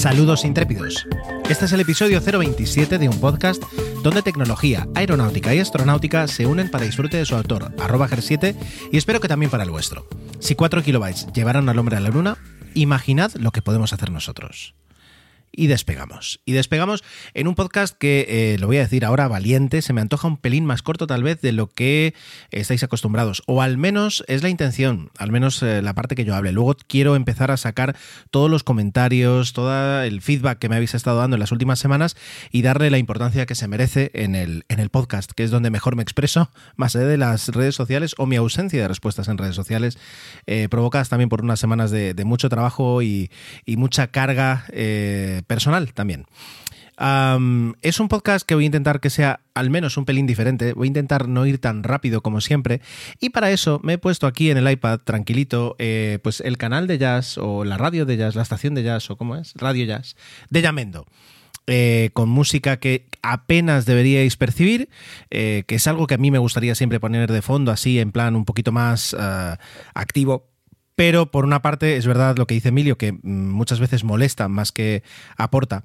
Saludos intrépidos. Este es el episodio 027 de un podcast donde tecnología, aeronáutica y astronáutica se unen para disfrute de su autor, arroba 7 y espero que también para el vuestro. Si 4 kilobytes llevaron al hombre a la luna, imaginad lo que podemos hacer nosotros y despegamos. Y despegamos en un podcast que, eh, lo voy a decir ahora, valiente, se me antoja un pelín más corto tal vez de lo que estáis acostumbrados, o al menos es la intención, al menos eh, la parte que yo hable. Luego quiero empezar a sacar todos los comentarios, todo el feedback que me habéis estado dando en las últimas semanas y darle la importancia que se merece en el, en el podcast, que es donde mejor me expreso, más allá de las redes sociales o mi ausencia de respuestas en redes sociales, eh, provocadas también por unas semanas de, mucho trabajo y, mucha carga personal también. es un podcast que voy a intentar que sea al menos un pelín diferente. Voy a intentar no ir tan rápido como siempre. Y para eso me he puesto aquí en el iPad, tranquilito, eh, pues el canal de jazz o la radio de jazz, la estación de jazz o cómo es, radio jazz, de Yamendo. Eh, con música que apenas deberíais percibir, eh, que es algo que a mí me gustaría siempre poner de fondo, así en plan un poquito más activo, pero por una parte es verdad lo que dice Emilio, que mm, muchas veces molesta más que aporta.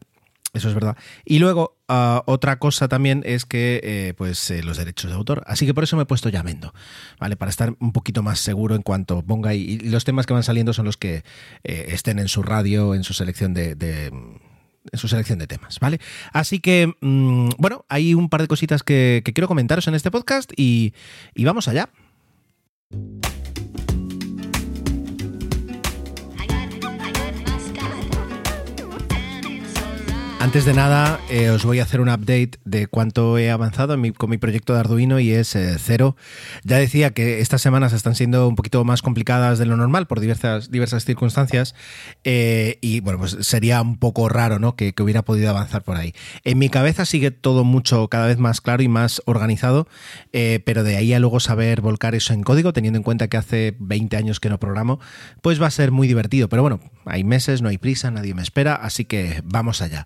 Eso es verdad. Y luego, ah, otra cosa también es que, eh, pues, eh, los derechos de autor. Así que por eso me he puesto llamendo, ¿vale? Para estar un poquito más seguro en cuanto ponga. Y, los temas que van saliendo son los que eh, estén en su radio, en su selección de, su selección de temas, ¿vale? Así que, mm, bueno, hay un par de cositas que, quiero comentaros en este podcast y vamos allá. Antes de nada, eh, os voy a hacer un update de cuánto he avanzado con mi proyecto de Arduino y es eh, cero. Ya decía que estas semanas están siendo un poquito más complicadas de lo normal por diversas, diversas circunstancias eh, y bueno, pues sería un poco raro ¿no? Que, hubiera podido avanzar por ahí. En mi cabeza sigue todo mucho, cada vez más claro y más organizado, pero de ahí a luego saber volcar eso en código, teniendo en cuenta que hace 20 años que no programo, pues va a ser muy divertido. Pero bueno, hay meses, no hay prisa, nadie me espera, así que vamos allá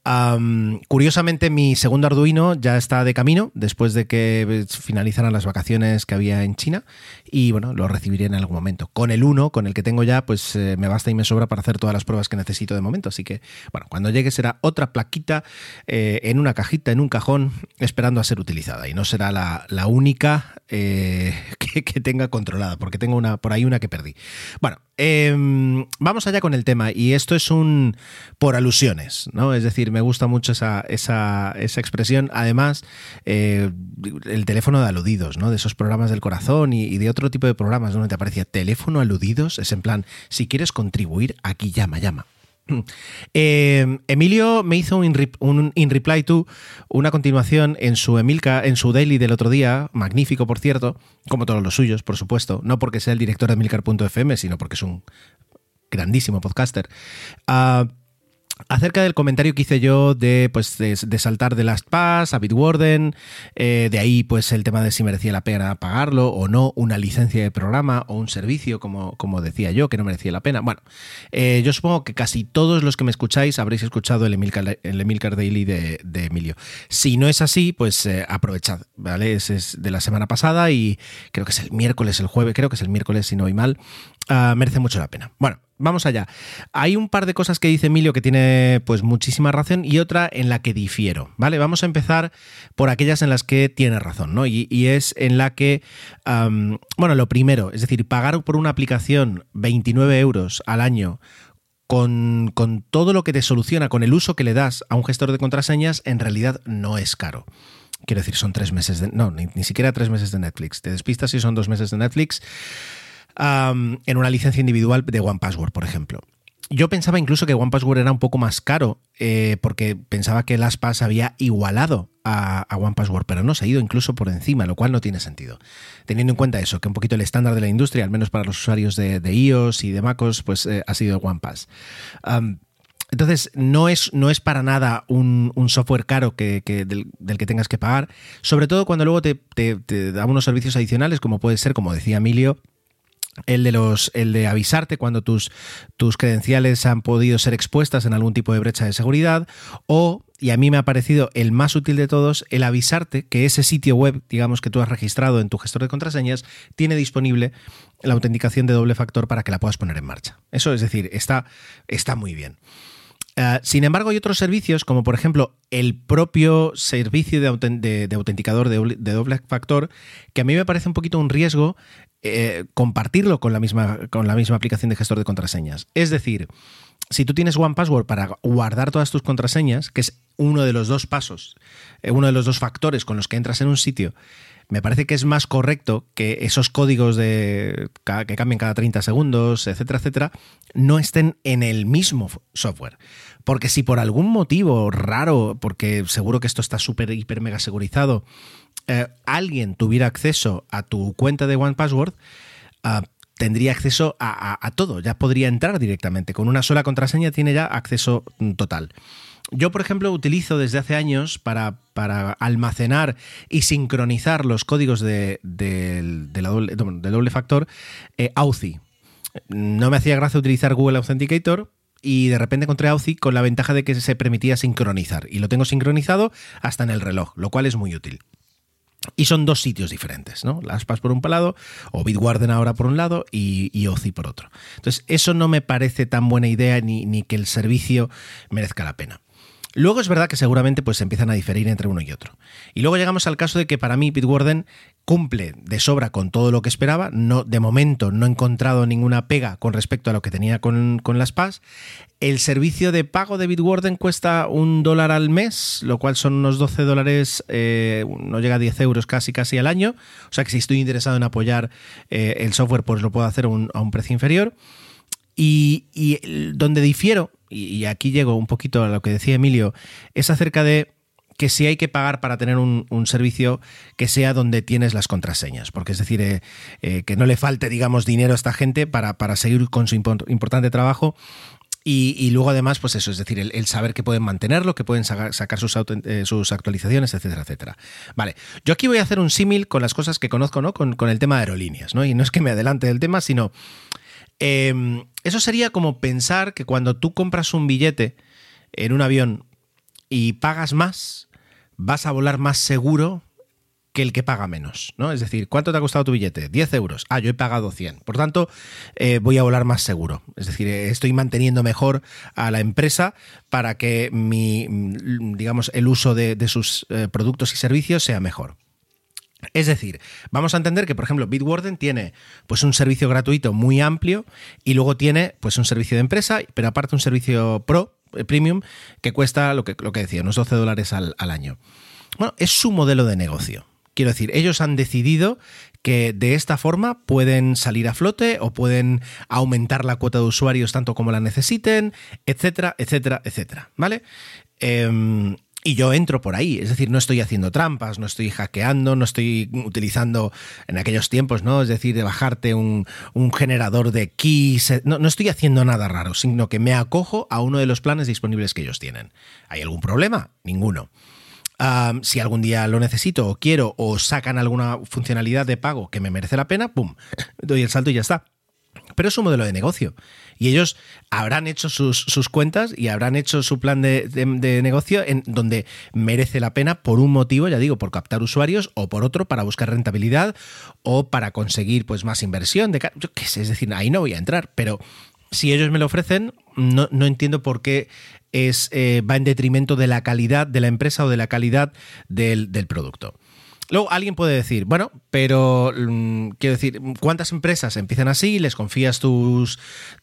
curiosamente, mi segundo Arduino ya está de camino después de que finalizaran las vacaciones que había en China y bueno, lo recibiré en algún momento. Con el uno, con el que tengo ya, pues eh, me basta y me sobra para hacer todas las pruebas que necesito de momento. Así que bueno, cuando llegue será otra plaquita eh, en una cajita, en un cajón, esperando a ser utilizada y no será la, única eh, que, que, tenga controlada, porque tengo una por ahí una que perdí. Bueno, Em, vamos allá con el tema, y esto es un por alusiones, ¿no? Es decir, me gusta mucho esa, esa, expresión. Además, eh, el teléfono de aludidos, ¿no? De esos programas del corazón y, de otro tipo de programas donde te aparecía teléfono aludidos, es en plan, si quieres contribuir, aquí llama, llama. Eh, Emilio me hizo un, in reply to, una continuación en su Emilca, en su daily del otro día, magnífico por cierto, como todos los suyos, por supuesto, no porque sea el director de Emilcar.fm, sino porque es un grandísimo podcaster. Ah, acerca del comentario que hice yo de, pues, de, saltar de Last Pass a Bitwarden, eh, de ahí pues el tema de si merecía la pena pagarlo o no, una licencia de programa o un servicio, como, como decía yo, que no merecía la pena. Bueno, eh, yo supongo que casi todos los que me escucháis habréis escuchado el Emilcar, el Emilcar Daily de, Emilio. Si no es así, pues eh, aprovechad, ¿vale? Ese es de la semana pasada y creo que es el miércoles, el jueves, creo que es el miércoles, si no voy mal. Ah, merece mucho la pena. Bueno, vamos allá. Hay un par de cosas que dice Emilio que tiene pues muchísima razón y otra en la que difiero, ¿vale? Vamos a empezar por aquellas en las que tiene razón, ¿no? Y, es en la que, bueno, lo primero, es decir, pagar por una aplicación 29 euros al año con, todo lo que te soluciona, con el uso que le das a un gestor de contraseñas, en realidad no es caro. Quiero decir, son tres meses de... No, ni, ni siquiera tres meses de Netflix. Te despistas si son dos meses de Netflix en una licencia individual de One Password, por ejemplo. Yo pensaba incluso que One Password era un poco más caro eh, porque pensaba que LastPass había igualado a, a One Password, pero no se ha ido incluso por encima, lo cual no tiene sentido. Teniendo en cuenta eso, que un poquito el estándar de la industria, al menos para los usuarios de, iOS y de MacOS, pues eh, ha sido OnePass. entonces, no es, no es para nada un, software caro que, del, que tengas que pagar, sobre todo cuando luego te, te da unos servicios adicionales, como puede ser, como decía Emilio, el de los el de avisarte cuando tus, tus credenciales han podido ser expuestas en algún tipo de brecha de seguridad o y a mí me ha parecido el más útil de todos el avisarte que ese sitio web, digamos que tú has registrado en tu gestor de contraseñas, tiene disponible la autenticación de doble factor para que la puedas poner en marcha. Eso es decir, está, está muy bien. Eh, sin embargo, hay otros servicios, como por ejemplo el propio servicio de, autenticador de, doble factor, que a mí me parece un poquito un riesgo eh, compartirlo con la, misma, con la misma aplicación de gestor de contraseñas. Es decir, si tú tienes One Password para guardar todas tus contraseñas, que es uno de los dos pasos, eh, uno de los dos factores con los que entras en un sitio, me parece que es más correcto que esos códigos de, que cambien cada 30 segundos, etcétera, etcétera, no estén en el mismo software. Porque si por algún motivo raro, porque seguro que esto está súper, hiper, mega segurizado, eh, alguien tuviera acceso a tu cuenta de One Password, ah, tendría acceso a, todo, ya podría entrar directamente. Con una sola contraseña tiene ya acceso mm, total. Yo, por ejemplo, utilizo desde hace años para, para almacenar y sincronizar los códigos de, doble, doble, factor eh. No me hacía gracia utilizar Google Authenticator, y de repente encontré Authy con la ventaja de que se permitía sincronizar. Y lo tengo sincronizado hasta en el reloj, lo cual es muy útil. Y son dos sitios diferentes, ¿no? LastPass por un lado, o Bitwarden ahora por un lado y, y por otro. Entonces, eso no me parece tan buena idea ni, ni que el servicio merezca la pena. Luego es verdad que seguramente pues empiezan a diferir entre uno y otro. Y luego llegamos al caso de que para mí Bitwarden cumple de sobra con todo lo que esperaba. No, de momento no he encontrado ninguna pega con respecto a lo que tenía con, las PAS. El servicio de pago de Bitwarden cuesta un dólar al mes, lo cual son unos 12 dólares, eh, no llega a 10 euros casi casi al año. O sea que si estoy interesado en apoyar eh, el software, pues lo puedo hacer a un precio inferior. Y, donde difiero, y, aquí llego un poquito a lo que decía Emilio, es acerca de que si hay que pagar para tener un, servicio que sea donde tienes las contraseñas, porque es decir, eh, eh, que no le falte, digamos, dinero a esta gente para, para seguir con su importante trabajo y, luego además, pues eso, es decir, el, saber que pueden mantenerlo, que pueden sacar, sus, eh, sus, actualizaciones, etcétera, etcétera. Vale, yo aquí voy a hacer un símil con las cosas que conozco, ¿no? Con, con, el tema de aerolíneas, ¿no? Y no es que me adelante del tema, sino Em, eso sería como pensar que cuando tú compras un billete en un avión y pagas más, vas a volar más seguro que el que paga menos, ¿no? Es decir, ¿cuánto te ha costado tu billete? 10 euros. Ah, yo he pagado 100. Por tanto, eh, voy a volar más seguro. Es decir, estoy manteniendo mejor a la empresa para que mi, digamos, el uso de, sus eh, productos y servicios sea mejor. Es decir, vamos a entender que, por ejemplo, Bitwarden tiene pues, un servicio gratuito muy amplio y luego tiene pues, un servicio de empresa, pero aparte un servicio pro, eh, premium, que cuesta lo que, lo que decía, unos 12 dólares al, año. Bueno, es su modelo de negocio. Quiero decir, ellos han decidido que de esta forma pueden salir a flote o pueden aumentar la cuota de usuarios tanto como la necesiten, etcétera, etcétera, etcétera. ¿Vale? Em, y yo entro por ahí, es decir, no estoy haciendo trampas, no estoy hackeando, no estoy utilizando en aquellos tiempos, ¿no? Es decir, de bajarte un, generador de keys, eh, no, no, estoy haciendo nada raro, sino que me acojo a uno de los planes disponibles que ellos tienen. ¿Hay algún problema? Ninguno. si algún día lo necesito o quiero o sacan alguna funcionalidad de pago que me merece la pena, ¡pum! Doy el salto y ya está. Pero es un modelo de negocio. Y ellos habrán hecho sus, cuentas y habrán hecho su plan de, negocio en donde merece la pena por un motivo, ya digo, por captar usuarios o por otro para buscar rentabilidad o para conseguir pues más inversión. De, yo qué sé, es decir, ahí no voy a entrar, pero si ellos me lo ofrecen, no, entiendo por qué es, eh, va en detrimento de la calidad de la empresa o de la calidad del producto. Luego alguien puede decir, bueno, pero mm, quiero decir, ¿cuántas empresas empiezan así? Les confías tus,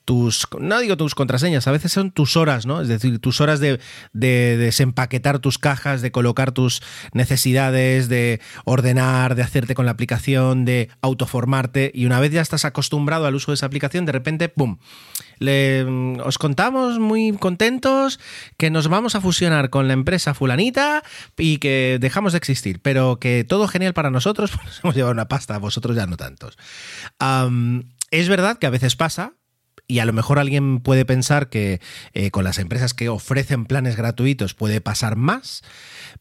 tus, no digo tus contraseñas, a veces son tus horas, ¿no? Es decir, tus horas de, de desempaquetar tus cajas, de colocar tus necesidades, de ordenar, de hacerte con la aplicación, de autoformarte, y una vez ya estás acostumbrado al uso de esa aplicación, de repente, ¡pum! Mm, os contamos muy contentos que nos vamos a fusionar con la empresa fulanita y que dejamos de existir, pero que todo genial para nosotros, pues hemos llevado una pasta, vosotros ya no tantos. es verdad que a veces pasa, y a lo mejor alguien puede pensar que eh, con las empresas que ofrecen planes gratuitos puede pasar más,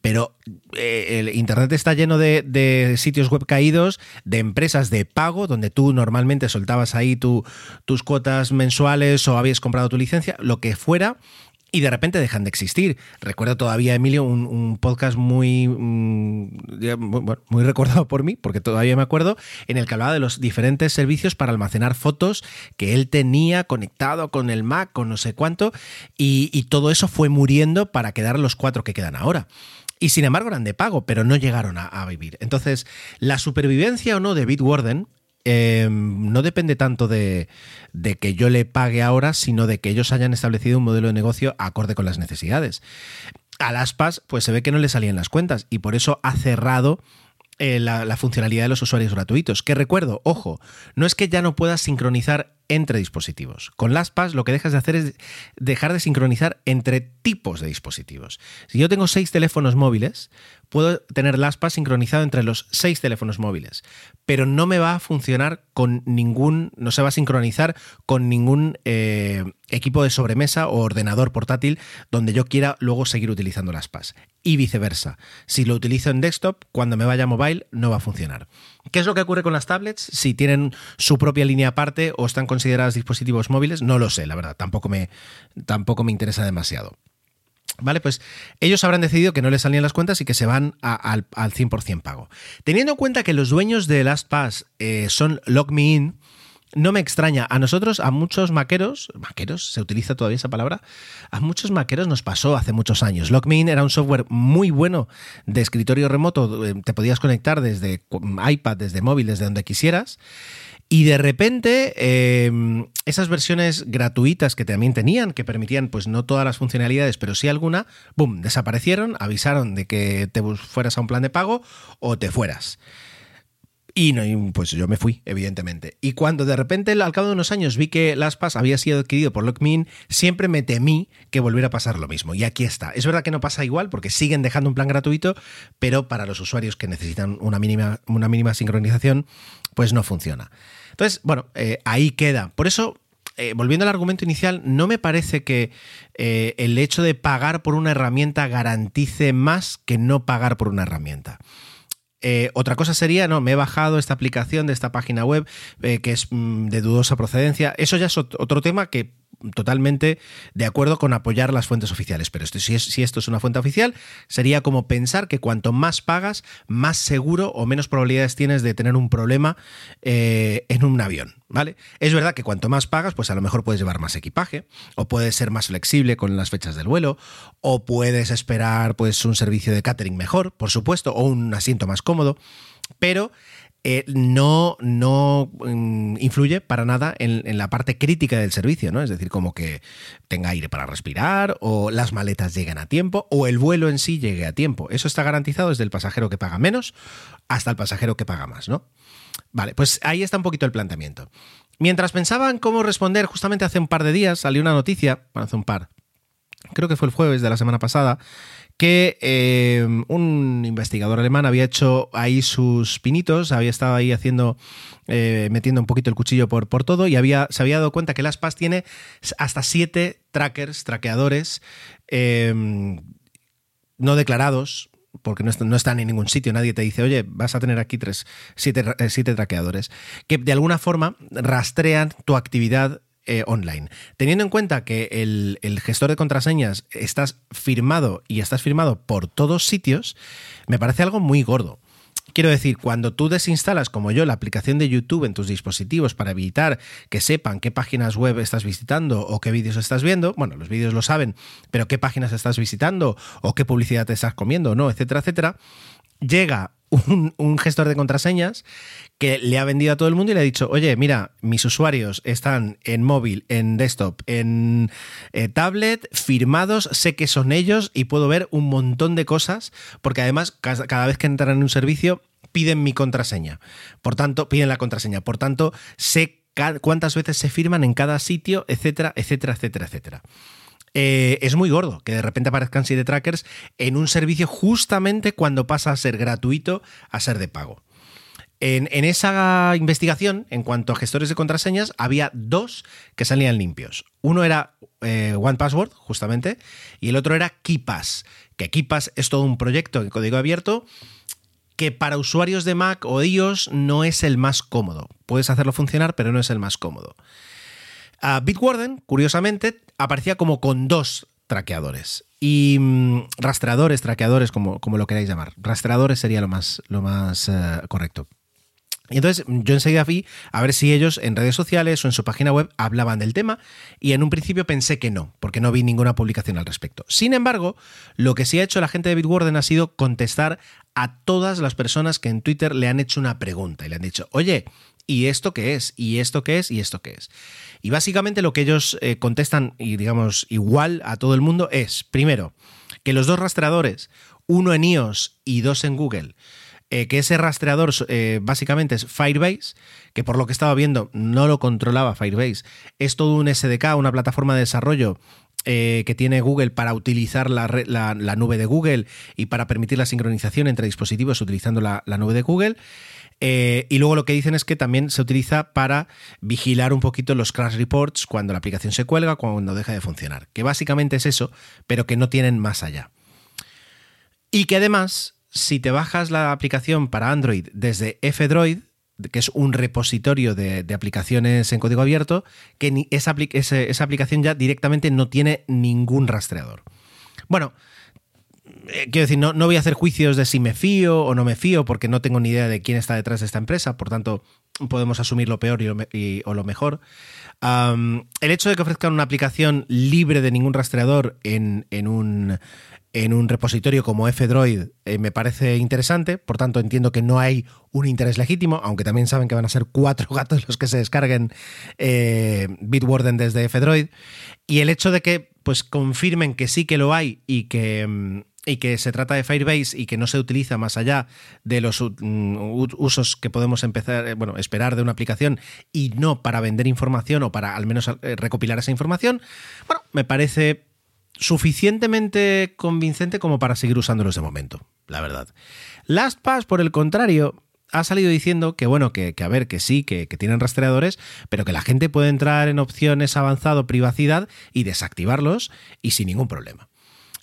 pero eh, el Internet está lleno de, sitios web caídos, de empresas de pago, donde tú normalmente soltabas ahí tus cuotas mensuales o habías comprado tu licencia, lo que fuera y de repente dejan de existir. Recuerdo todavía, Emilio, un, podcast muy, mm, muy recordado por mí, porque todavía me acuerdo, en el que hablaba de los diferentes servicios para almacenar fotos que él tenía conectado con el Mac, con no sé cuánto, y, todo eso fue muriendo para quedar los cuatro que quedan ahora. Y sin embargo eran de pago, pero no llegaron a, a, vivir. Entonces, la supervivencia o no de Bitwarden Em, no depende tanto de, que yo le pague ahora, sino de que ellos hayan establecido un modelo de negocio acorde con las necesidades. A las PAS, pues se ve que no le salían las cuentas y por eso ha cerrado eh, la, la, funcionalidad de los usuarios gratuitos. Que recuerdo, ojo, no es que ya no puedas sincronizar entre dispositivos. Con LastPass lo que dejas de hacer es dejar de sincronizar entre tipos de dispositivos. Si yo tengo seis teléfonos móviles, puedo tener LastPass sincronizado entre los seis teléfonos móviles, pero no me va a funcionar con ningún, no se va a sincronizar con ningún eh, equipo de sobremesa o ordenador portátil donde yo quiera luego seguir utilizando LastPass. Y viceversa. Si lo utilizo en desktop, cuando me vaya a mobile no va a funcionar. ¿Qué es lo que ocurre con las tablets? Si tienen su propia línea aparte o están consideradas dispositivos móviles, no lo sé, la verdad, tampoco me, tampoco me interesa demasiado. Vale, pues ellos habrán decidido que no les salían las cuentas y que se van al, 100% pago. Teniendo en cuenta que los dueños de LastPass eh, son LogMeIn, no me extraña. A nosotros, a muchos maqueros, maqueros, se utiliza todavía esa palabra, a muchos maqueros nos pasó hace muchos años. LogMeIn era un software muy bueno de escritorio remoto, eh, te podías conectar desde iPad, desde móvil, desde donde quisieras. Y de repente, em, esas versiones gratuitas que también tenían, que permitían, pues no todas las funcionalidades, pero sí alguna, boom, desaparecieron, avisaron de que te fueras a un plan de pago o te fueras. Y no, pues yo me fui, evidentemente. Y cuando de repente, al cabo de unos años, vi que LastPass había sido adquirido por LockMeIn, siempre me temí que volviera a pasar lo mismo. Y aquí está. Es verdad que no pasa igual porque siguen dejando un plan gratuito, pero para los usuarios que necesitan una mínima, una mínima sincronización, pues no funciona. Entonces, bueno, eh, ahí queda. Por eso eh, volviendo al argumento inicial, no me parece que eh, el hecho de pagar por una herramienta garantice más que no pagar por una herramienta. Otra cosa sería, no, me he bajado esta aplicación de esta página web que es mm, de dudosa procedencia. Eso ya es otro tema que totalmente de acuerdo con apoyar las fuentes oficiales. Pero si, esto es una fuente oficial, sería como pensar que cuanto más pagas, más seguro o menos probabilidades tienes de tener un problema eh, en un avión. ¿Vale? Es verdad que cuanto más pagas, pues a lo mejor puedes llevar más equipaje, o puedes ser más flexible con las fechas del vuelo, o puedes esperar pues un servicio de catering mejor, por supuesto, o un asiento más cómodo, pero eh, no, no mm, influye para nada en, la parte crítica del servicio, ¿no? Es decir, como que tenga aire para respirar, o las maletas lleguen a tiempo, o el vuelo en sí llegue a tiempo. Eso está garantizado desde el pasajero que paga menos hasta el pasajero que paga más, ¿no? Vale, pues ahí está un poquito el planteamiento. Mientras pensaban cómo responder, justamente hace un par de días salió una noticia, bueno, hace un par, creo que fue el jueves de la semana pasada, que eh, un investigador alemán había hecho ahí sus pinitos, había estado ahí haciendo, eh, metiendo un poquito el cuchillo por, por todo y había, se había dado cuenta que las PAS tiene hasta siete trackers, traqueadores eh, no declarados, porque no, están en ningún sitio, nadie te dice, oye, vas a tener aquí tres, siete, siete traqueadores, que de alguna forma rastrean tu actividad eh, online. Teniendo en cuenta que el, gestor de contraseñas estás firmado y estás firmado por todos sitios, me parece algo muy gordo. Quiero decir, cuando tú desinstalas, como yo, la aplicación de YouTube en tus dispositivos para evitar que sepan qué páginas web estás visitando o qué vídeos estás viendo, bueno, los vídeos lo saben, pero qué páginas estás visitando o qué publicidad te estás comiendo, no, etcétera, etcétera, llega un, gestor de contraseñas que le ha vendido a todo el mundo y le ha dicho, oye, mira, mis usuarios están en móvil, en desktop, en eh, tablet, firmados, sé que son ellos y puedo ver un montón de cosas, porque además cada vez que entran en un servicio piden mi contraseña. Por tanto, piden la contraseña. Por tanto, sé cuántas veces se firman en cada sitio, etcétera, etcétera, etcétera, etcétera. Eh, es muy gordo que de repente aparezcan de trackers en un servicio justamente cuando pasa a ser gratuito a ser de pago. En, esa investigación, en cuanto a gestores de contraseñas, había dos que salían limpios. Uno era eh, OnePassword, justamente, y el otro era KeePass, que KeePass es todo un proyecto en código abierto que para usuarios de Mac o iOS no es el más cómodo. Puedes hacerlo funcionar, pero no es el más cómodo. Bitwarden, curiosamente, aparecía como con dos traqueadores. Y mm, rastreadores, traqueadores, como, como, lo queráis llamar. Rastreadores sería lo más, lo más eh, correcto. Y entonces yo enseguida fui a ver si ellos en redes sociales o en su página web hablaban del tema y en un principio pensé que no, porque no vi ninguna publicación al respecto. Sin embargo, lo que sí ha hecho la gente de Bitwarden ha sido contestar a todas las personas que en Twitter le han hecho una pregunta y le han dicho, oye, ¿y esto qué es? ¿Y esto qué es? ¿Y esto qué es? Y básicamente lo que ellos eh, contestan, y digamos igual a todo el mundo, es, primero, que los dos rastreadores, uno en iOS y dos en Google, eh, que ese rastreador eh, básicamente es Firebase, que por lo que estaba viendo no lo controlaba Firebase. Es todo un SDK, una plataforma de desarrollo que tiene Google para utilizar la, nube de Google y para permitir la sincronización entre dispositivos utilizando la, nube de Google. Y luego lo que dicen es que también se utiliza para vigilar un poquito los crash reports cuando la aplicación se cuelga, cuando deja de funcionar. Que básicamente es eso, pero que no tienen más allá. Y que además si te bajas la aplicación para Android desde F-Droid, que es un repositorio de, aplicaciones en código abierto, que esa, aplicación ya directamente no tiene ningún rastreador. Bueno, eh, quiero decir, no, voy a hacer juicios de si me fío o no me fío, porque no tengo ni idea de quién está detrás de esta empresa, por tanto, podemos asumir lo peor y o lo mejor. el hecho de que ofrezcan una aplicación libre de ningún rastreador en, en un en un repositorio como F-Droid eh, me parece interesante, por tanto entiendo que no hay un interés legítimo, aunque también saben que van a ser cuatro gatos los que se descarguen eh, Bitwarden desde F-Droid, y el hecho de que pues confirmen que sí que lo hay y que, mm, y que se trata de Firebase y que no se utiliza más allá de los mm, usos que podemos empezar, eh, bueno, esperar de una aplicación y no para vender información o para al menos recopilar esa información, bueno, me parece suficientemente convincente como para seguir usándolos de momento, la verdad. LastPass, por el contrario, ha salido diciendo que, bueno, que, a ver, que sí, que, tienen rastreadores, pero que la gente puede entrar en opciones avanzado privacidad y desactivarlos y sin ningún problema.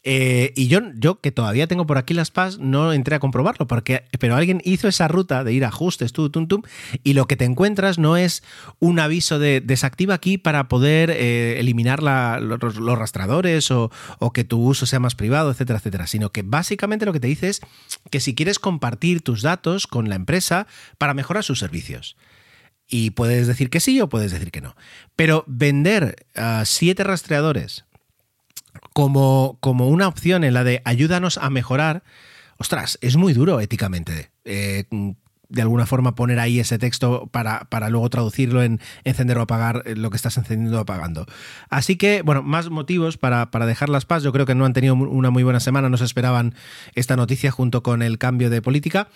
Eh, y yo, yo, que todavía tengo por aquí las PAS, no entré a comprobarlo, porque, pero alguien hizo esa ruta de ir a ajustes, tú, tum, tum, y lo que te encuentras no es un aviso de desactiva aquí para poder eh, eliminar los, rastradores o, que tu uso sea más privado, etcétera, etcétera, sino que básicamente lo que te dice es que si quieres compartir tus datos con la empresa para mejorar sus servicios. Y puedes decir que sí o puedes decir que no. Pero vender a siete rastreadores como, como una opción en la de ayúdanos a mejorar, ostras, es muy duro éticamente. Eh, de alguna forma poner ahí ese texto para, para, luego traducirlo en encender o apagar eh, lo que estás encendiendo o apagando. Así que, bueno, más motivos para, para dejar las paz. Yo creo que no han tenido una muy buena semana, no se esperaban esta noticia junto con el cambio de política,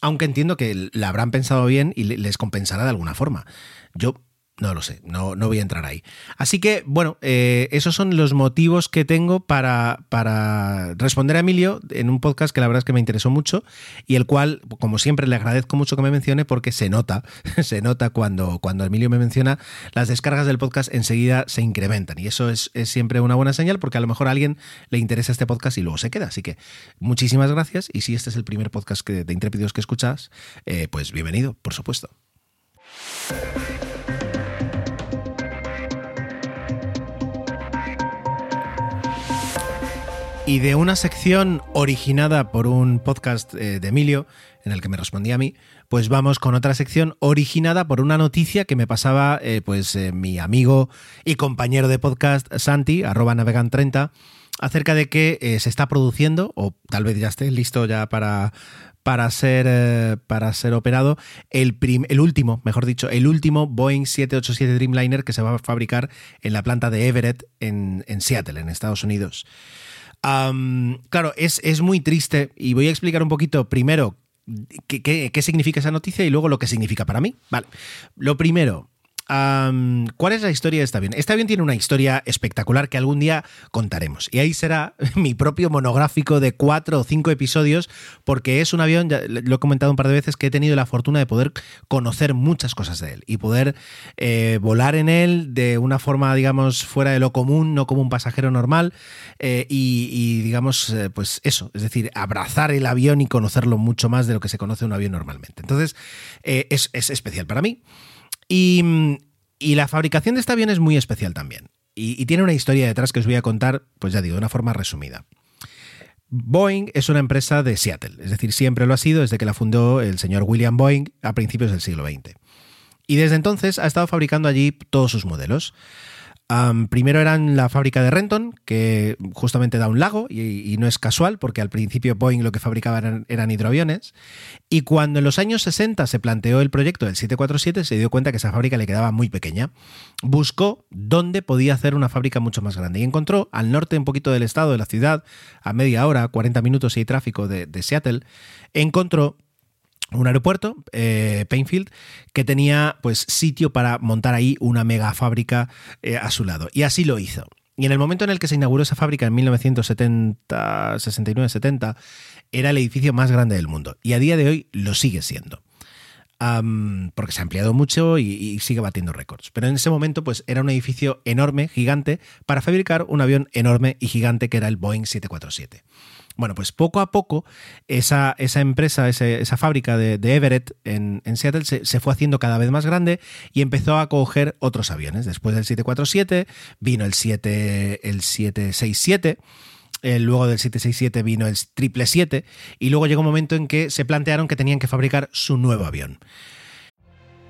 aunque entiendo que la habrán pensado bien y les compensará de alguna forma. Yo no lo sé, no, no voy a entrar ahí. Así que, bueno, eh, esos son los motivos que tengo para, para, responder a Emilio en un podcast que la verdad es que me interesó mucho y el cual, como siempre, le agradezco mucho que me mencione porque se nota, se nota cuando, cuando Emilio me menciona, las descargas del podcast enseguida se incrementan y eso es, siempre una buena señal porque a lo mejor a alguien le interesa este podcast y luego se queda. Así que muchísimas gracias y si este es el primer podcast de Intrépidos que escuchas, eh, pues bienvenido, por supuesto. Y de una sección originada por un podcast eh, de Emilio, en el que me respondía a mí, pues vamos con otra sección originada por una noticia que me pasaba eh, pues eh, mi amigo y compañero de podcast Santi, arroba navegan30, acerca de que se está produciendo, o tal vez ya esté listo ya para, para ser, para ser operado el, el, último, mejor dicho, el último Boeing 787 Dreamliner que se va a fabricar en la planta de Everett en, en Seattle, en Estados Unidos claro, es, muy triste y voy a explicar un poquito primero qué, significa esa noticia y luego lo que significa para mí. Vale. Lo primero, ¿Cuál es la historia de este avión? Este avión tiene una historia espectacular que algún día contaremos. Y ahí será mi propio monográfico de cuatro o cinco episodios, porque es un avión, ya lo he comentado un par de veces, que he tenido la fortuna de poder conocer muchas cosas de él y poder eh, volar en él de una forma, digamos, fuera de lo común, no como un pasajero normal. Eh, y, digamos, eh, pues eso, es decir, abrazar el avión y conocerlo mucho más de lo que se conoce un avión normalmente. Entonces, es, es especial para mí. Y, la fabricación de este avión es muy especial también. Y, tiene una historia detrás que os voy a contar, pues ya digo, de una forma resumida. Boeing es una empresa de Seattle, es decir, siempre lo ha sido desde que la fundó el señor William Boeing a principios del siglo XX. Y desde entonces ha estado fabricando allí todos sus modelos primero eran la fábrica de Renton, que justamente da un lago, y, no es casual, porque al principio Boeing lo que fabricaba eran, hidroaviones. Y cuando en los años 60 se planteó el proyecto del 747, se dio cuenta que esa fábrica le quedaba muy pequeña. Buscó dónde podía hacer una fábrica mucho más grande y encontró al norte un poquito del estado, de la ciudad, a media hora, 40 minutos hay tráfico de Seattle, encontró un aeropuerto, eh, Painfield, que tenía pues sitio para montar ahí una mega fábrica eh, a su lado. Y así lo hizo. Y en el momento en el que se inauguró esa fábrica en 1970, 69, 70, era el edificio más grande del mundo. Y a día de hoy lo sigue siendo. porque se ha ampliado mucho y, y, sigue batiendo récords. Pero en ese momento, pues era un edificio enorme, gigante, para fabricar un avión enorme y gigante que era el Boeing 747. Bueno, pues poco a poco esa, esa empresa, esa fábrica de, Everett en, Seattle se, fue haciendo cada vez más grande y empezó a coger otros aviones. Después del 747 vino el, 7, el 767. Eh, luego del 767 vino el 777 y luego llegó un momento en que se plantearon que tenían que fabricar su nuevo avión.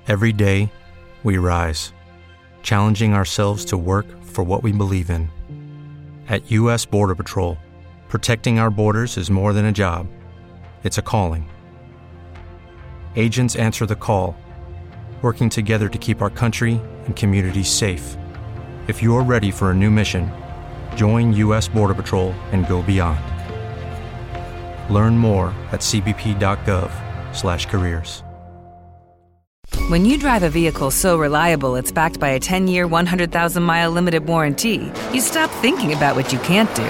Every day we rise, challenging ourselves to work for what we believe in. At US Border Patrol Protecting our borders is more than a job, it's a calling. Agents answer the call, working together to keep our country and communities safe. If you're ready for a new mission, join U.S. Border Patrol and go beyond. Learn more at cbp.gov/careers. When you drive a vehicle so reliable it's backed by a 10-year, 100,000-mile limited warranty, you stop thinking about what you can't do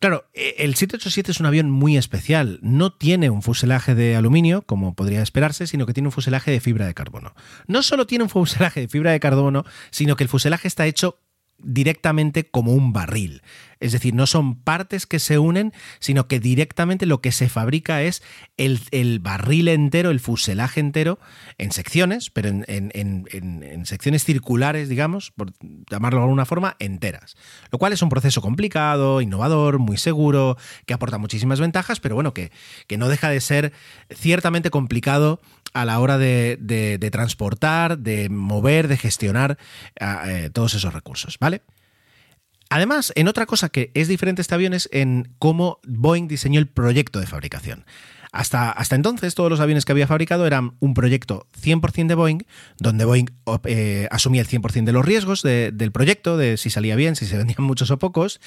Claro, e, el 787 es un avión muy especial. No tiene un fuselaje de aluminio, como podría esperarse, sino que tiene un fuselaje de fibra de carbono. No solo tiene un fuselaje de fibra de carbono, sino que el fuselaje está hecho directamente como un barril. Es decir, no son partes que se unen, sino que directamente lo que se fabrica es el, barril entero, el fuselaje entero, en secciones, pero en, secciones circulares, digamos, por llamarlo de alguna forma, enteras. Lo cual es un proceso complicado, innovador, muy seguro, que aporta muchísimas ventajas, pero bueno, que, que no deja de ser ciertamente complicado a la hora de, transportar, de mover, de gestionar eh, todos esos recursos, ¿vale? Además, en otra cosa que es diferente este avión es en cómo Boeing diseñó el proyecto de fabricación. Hasta, hasta entonces, todos los aviones que había fabricado eran un proyecto 100% de Boeing, donde Boeing eh, asumía el 100% de los riesgos del proyecto, de si salía bien, si se vendían muchos o pocos,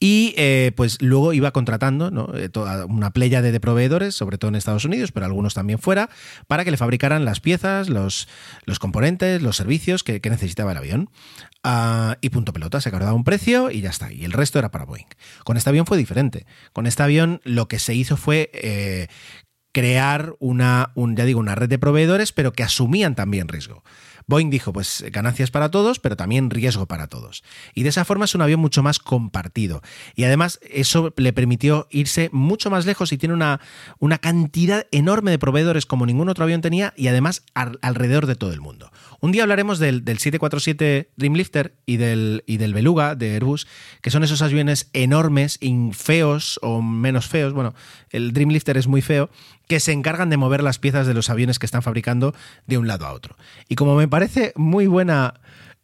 y eh, pues luego iba contratando eh, toda una playa de, proveedores, sobre todo en Estados Unidos, pero algunos también fuera, para que le fabricaran las piezas, los, los componentes, los servicios que, necesitaba el avión. Ah, y punto pelota, se acordaba un precio y ya está. Y el resto era para Boeing. Con este avión fue diferente. Con este avión lo que se hizo fue crear una, un, ya digo, una red de proveedores, pero que asumían también riesgo. Boeing dijo, pues ganancias para todos, pero también riesgo para todos. Y de esa forma es un avión mucho más compartido. Y además eso le permitió irse mucho más lejos y tiene una, una cantidad enorme de proveedores como ningún otro avión tenía y además alrededor de todo el mundo. Un día hablaremos del, 747 Dreamlifter y del, y del Beluga de Airbus, que son esos aviones enormes, feos o menos feos. Bueno, el Dreamlifter es muy feo, que se encargan de mover las piezas de los aviones que están fabricando de un lado a otro. Y como me parece muy buena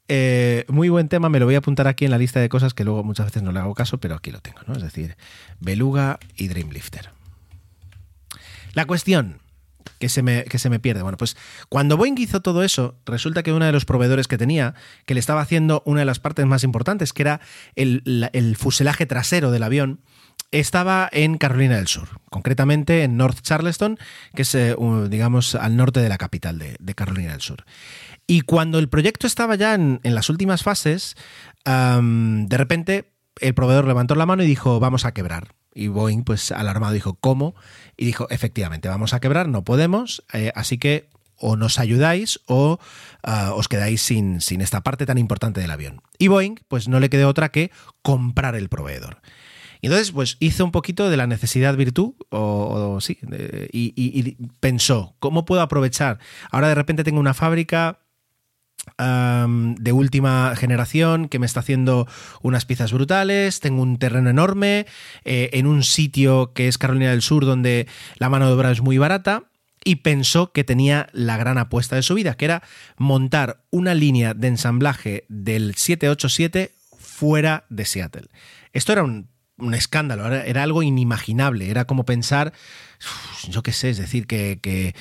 eh, muy buen tema, me lo voy a apuntar aquí en la lista de cosas que luego muchas veces no le hago caso, pero aquí lo tengo, ¿no? Es decir, Beluga y Dreamlifter. La cuestión que se, me, que se me pierde. Bueno, pues cuando Boeing hizo todo eso, resulta que uno de los proveedores que tenía, que le estaba haciendo una de las partes más importantes, que era el, el fuselaje trasero del avión, estaba en Carolina del Sur, concretamente en North Charleston, que es, eh, digamos, al norte de la capital de, Carolina del Sur. Y cuando el proyecto estaba ya en, las últimas fases, de repente el proveedor levantó la mano y dijo, vamos a quebrar. Y Boeing, pues alarmado, dijo, ¿cómo? Y dijo, efectivamente, vamos a quebrar, no podemos, eh, así que o nos ayudáis o ah, os quedáis sin, sin esta parte tan importante del avión. Y Boeing, pues no le quedó otra que comprar el proveedor. Y entonces, pues hizo un poquito de la necesidad virtud, o, sí, y, pensó, ¿cómo puedo aprovechar? Ahora de repente tengo una fábrica de última generación que me está haciendo unas piezas brutales, tengo un terreno enorme, eh, en un sitio que es Carolina del Sur donde la mano de obra es muy barata. Y pensó que tenía la gran apuesta de su vida, que era montar una línea de ensamblaje del 787 fuera de Seattle. Esto era un un escándalo, era, algo inimaginable, era como pensar, yo qué sé, es decir, que, que,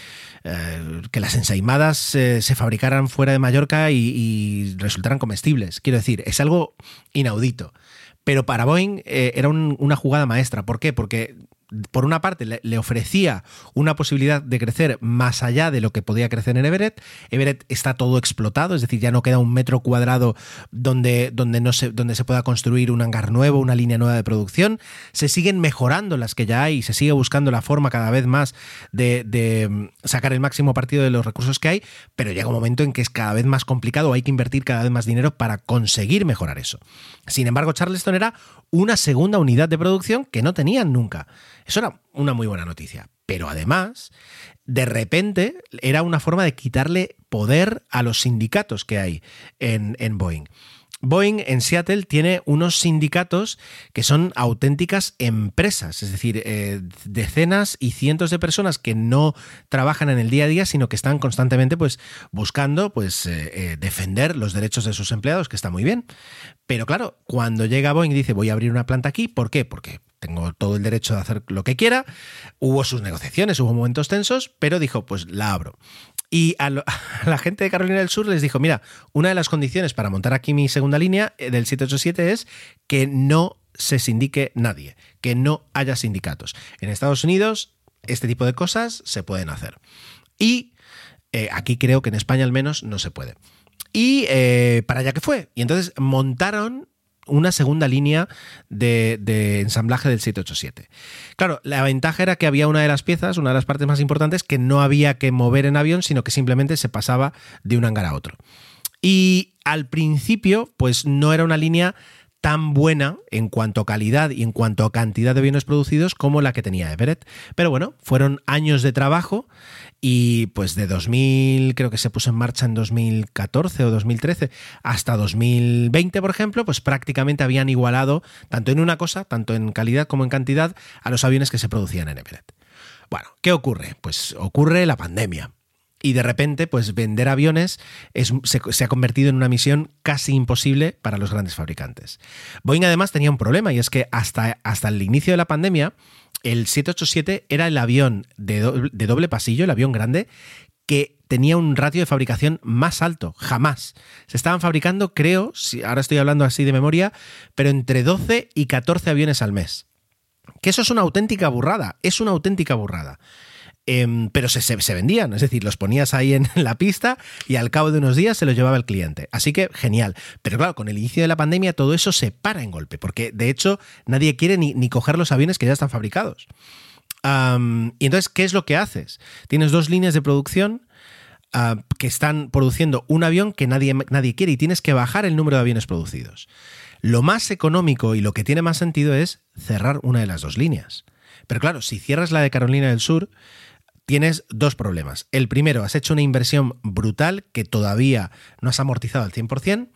eh, las ensaimadas eh, se fabricaran fuera de Mallorca y, resultaran comestibles. Quiero decir, es algo inaudito. Pero para Boeing eh, era una jugada maestra. ¿Por qué? Porque por una parte, le, ofrecía una posibilidad de crecer más allá de lo que podía crecer en Everett. Everett está todo explotado, es decir, ya no queda un metro cuadrado donde, donde, no se, donde se pueda construir un hangar nuevo, una línea nueva de producción. Se siguen mejorando las que ya hay se sigue buscando la forma cada vez más de, de mm, sacar el máximo partido de los recursos que hay, pero llega un momento en que es cada vez más complicado, hay que invertir cada vez más dinero para conseguir mejorar eso. Sin embargo, Charleston era una segunda unidad de producción que no tenían nunca. Eso era una muy buena noticia. Pero además, de repente, era una forma de quitarle poder a los sindicatos que hay en, en Boeing. Boeing en Seattle tiene unos sindicatos que son auténticas empresas, es decir, eh, decenas y cientos de personas que no trabajan en el día a día, sino que están constantemente pues, buscando pues, eh, eh, defender los derechos de sus empleados, que está muy bien. Pero claro, cuando llega Boeing y dice voy a abrir una planta aquí, ¿por qué? Porque tengo todo el derecho de hacer lo que quiera. Hubo sus negociaciones, hubo momentos tensos, pero dijo, pues la abro. Y a, la gente de Carolina del Sur les dijo, mira, una de las condiciones para montar aquí mi segunda línea eh, del 787 es que no se sindique nadie, que no haya sindicatos. En Estados Unidos este tipo de cosas se pueden hacer. Y eh, aquí creo que en España al menos no se puede. Y eh, para allá que fue. Y entonces montaron una segunda línea de, ensamblaje del 787. Claro, la ventaja era que había una de las piezas, una de las partes más importantes, que no había que mover en avión, sino que simplemente se pasaba de un hangar a otro. Y al principio, pues no era una línea tan buena en cuanto a calidad y en cuanto a cantidad de bienes producidos como la que tenía Everett. Pero bueno, fueron años de trabajo y pues de 2000, creo que se puso en marcha en 2014 o 2013, hasta 2020, por ejemplo, pues prácticamente habían igualado, tanto en una cosa, tanto en calidad como en cantidad, a los aviones que se producían en Everett. Bueno, ¿qué ocurre? Pues ocurre la pandemia y de repente, pues vender aviones se, ha convertido en una misión casi imposible para los grandes fabricantes. Boeing además tenía un problema y es que hasta, hasta el inicio de la pandemia, el 787 era el avión de doble, pasillo, el avión grande, que tenía un ratio de fabricación más alto, jamás. Se estaban fabricando, creo, si ahora estoy hablando así de memoria, pero entre 12 y 14 aviones al mes. Que eso es una auténtica burrada, es una auténtica burrada. Em, pero se, vendían, es decir, los ponías ahí en la pista y al cabo de unos días se los llevaba el cliente. Así que genial. Pero claro, con el inicio de la pandemia todo eso se para en golpe, porque de hecho nadie quiere ni, coger los aviones que ya están fabricados. y entonces, ¿qué es lo que haces? Tienes dos líneas de producción ah, que están produciendo un avión que nadie, nadie quiere y tienes que bajar el número de aviones producidos. Lo más económico y lo que tiene más sentido es cerrar una de las dos líneas. Pero claro, si cierras la de Carolina del Sur, tienes dos problemas. El primero, has hecho una inversión brutal que todavía no has amortizado al 100%.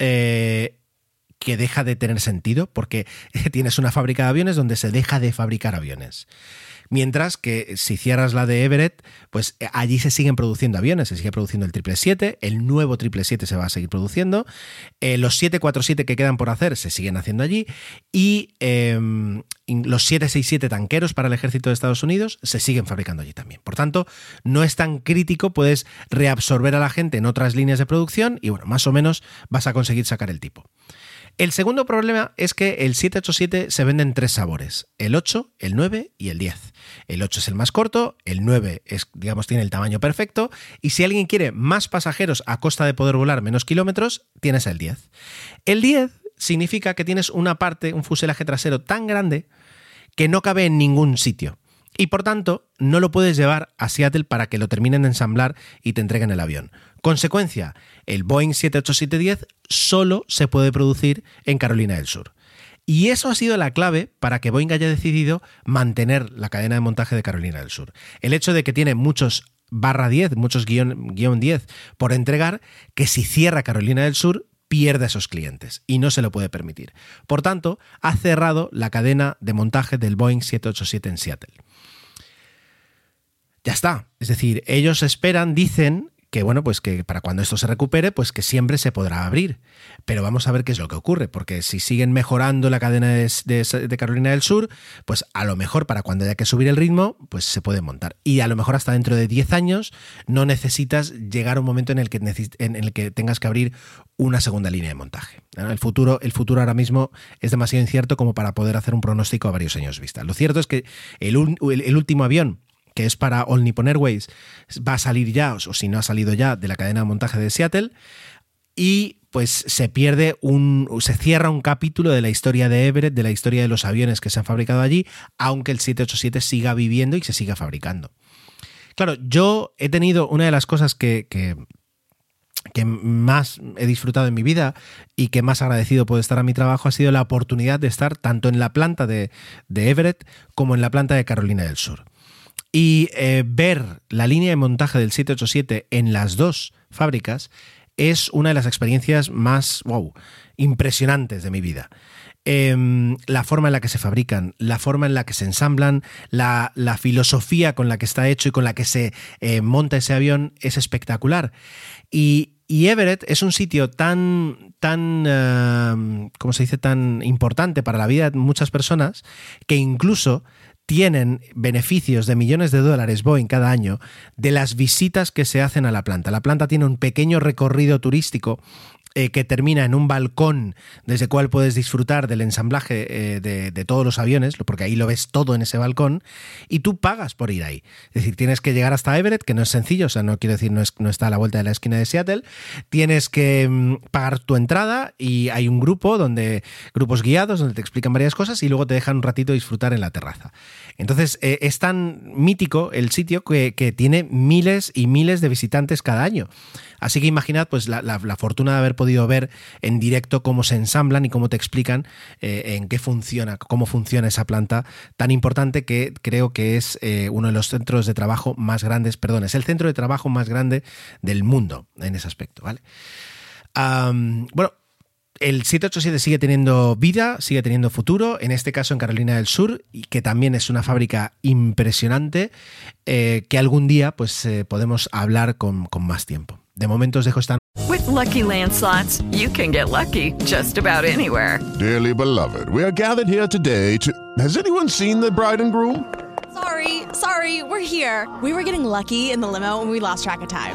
Eh, que deja de tener sentido porque tienes una fábrica de aviones donde se deja de fabricar aviones. Mientras que si cierras la de Everett, pues eh, allí se siguen produciendo aviones, se sigue produciendo el 777, el nuevo 777 se va a seguir produciendo, eh, los 747 que quedan por hacer se siguen haciendo allí y em, los 767 tanqueros para el ejército de Estados Unidos se siguen fabricando allí también. Por tanto, no es tan crítico, puedes reabsorber a la gente en otras líneas de producción y bueno, más o menos vas a conseguir sacar el tipo. El segundo problema es que el 787 se vende en tres sabores, el 8, el 9 y el 10. El 8 es el más corto, el 9 es, digamos, tiene el tamaño perfecto, y si alguien quiere más pasajeros a costa de poder volar menos kilómetros, tienes el 10. El 10 significa que tienes una parte, un fuselaje trasero tan grande que no cabe en ningún sitio. Y por tanto, no lo puedes llevar a Seattle para que lo terminen de ensamblar y te entreguen el avión. Consecuencia, el Boeing 787-10 solo se puede producir en Carolina del Sur. Y eso ha sido la clave para que Boeing haya decidido mantener la cadena de montaje de Carolina del Sur. El hecho de que tiene muchos barra 10, muchos guion, guion 10 por entregar, que si cierra Carolina del Sur, pierde a esos clientes y no se lo puede permitir. Por tanto, ha cerrado la cadena de montaje del Boeing 787 en Seattle. Ya está. Es decir, ellos esperan, dicen que bueno, pues que para cuando esto se recupere, pues que siempre se podrá abrir. Pero vamos a ver qué es lo que ocurre, porque si siguen mejorando la cadena de, Carolina del Sur, pues a lo mejor para cuando haya que subir el ritmo, pues se puede montar. Y a lo mejor hasta dentro de 10 años no necesitas llegar a un momento en el que, en el que tengas que abrir una segunda línea de montaje. El futuro, el futuro ahora mismo es demasiado incierto como para poder hacer un pronóstico a varios años vista. Lo cierto es que el último avión que es para All Nippon Airways, va a salir ya, o si no ha salido ya, de la cadena de montaje de Seattle. Y pues se pierde un. se cierra un capítulo de la historia de Everett, de la historia de los aviones que se han fabricado allí, aunque el 787 siga viviendo y se siga fabricando. Claro, yo he tenido una de las cosas que, que, más he disfrutado en mi vida y que más agradecido puedo estar a mi trabajo ha sido la oportunidad de estar tanto en la planta de, de Everett como en la planta de Carolina del Sur. Y eh, ver la línea de montaje del 787 en las dos fábricas es una de las experiencias más, wow, impresionantes de mi vida. Em, la forma en la que se fabrican, la forma en la que se ensamblan, la, filosofía con la que está hecho y con la que se eh, monta ese avión es espectacular. Y, Everett es un sitio tan, tan, eh, ¿cómo se dice?, tan importante para la vida de muchas personas que incluso tienen beneficios de millones de dólares Boeing cada año de las visitas que se hacen a la planta. La planta tiene un pequeño recorrido turístico eh, que termina en un balcón desde el cual puedes disfrutar del ensamblaje eh, de, todos los aviones, porque ahí lo ves todo en ese balcón, y tú pagas por ir ahí. Es decir, tienes que llegar hasta Everett, que no es sencillo, o sea, no quiero decir, no, no está a la vuelta de la esquina de Seattle, tienes que mm, pagar tu entrada y hay un grupo donde, grupos guiados, donde te explican varias cosas y luego te dejan un ratito disfrutar en la terraza. Entonces, eh, es tan mítico el sitio que, tiene miles y miles de visitantes cada año. Así que imaginad pues la, fortuna de haber podido ver en directo cómo se ensamblan y cómo te explican eh, en qué funciona, cómo funciona esa planta tan importante que creo que es eh, uno de los centros de trabajo más grandes, perdón, es el centro de trabajo más grande del mundo en ese aspecto, ¿vale? bueno, el 787 sigue teniendo vida, sigue teniendo futuro, en este caso en Carolina del Sur, y que también es una fábrica impresionante, eh, que algún día pues podemos hablar con, con más tiempo. De momento os dejo esta. With lucky landslots, you can get lucky just about anywhere. Dearly beloved, we are gathered here today to. Has anyone seen the bride and groom? Sorry, sorry, we're here. We were getting lucky in the limo and we lost track of time.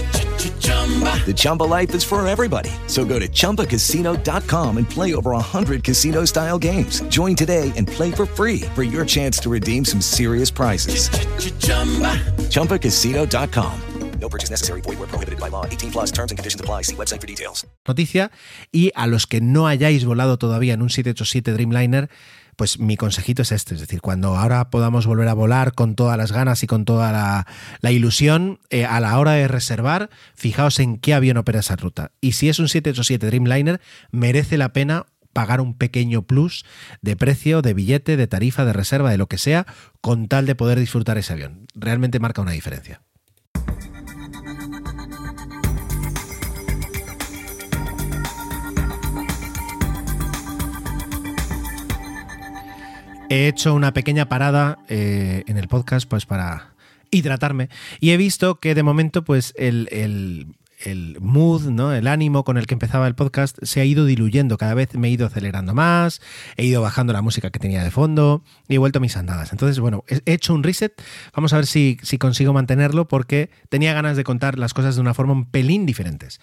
The Chumba life is for everybody. So go to ChumbaCasino.com and play over 100 casino style games. Join today and play for free for your chance to redeem some serious prizes. Ch-ch-chumba. ChumbaCasino.com. No purchase necessary. Void where prohibited by law. 18 plus terms and conditions apply. See website for details. noticia y a los que no hayáis volado todavía en un 787 Dreamliner, pues mi consejito es este, es decir, cuando ahora podamos volver a volar con todas las ganas y con toda la, ilusión, eh, a la hora de reservar, fijaos en qué avión opera esa ruta. Y si es un 787 Dreamliner, merece la pena pagar un pequeño plus de precio, de billete, de tarifa, de reserva, de lo que sea, con tal de poder disfrutar ese avión. Realmente marca una diferencia. He hecho una pequeña parada eh, en el podcast pues para hidratarme y he visto que de momento pues el, el, el mood, ¿no? el ánimo con el que empezaba el podcast se ha ido diluyendo. Cada vez me he ido acelerando más, he ido bajando la música que tenía de fondo y he vuelto a mis andadas. Entonces, bueno, he hecho un reset. Vamos a ver si, si consigo mantenerlo porque tenía ganas de contar las cosas de una forma un pelín diferentes.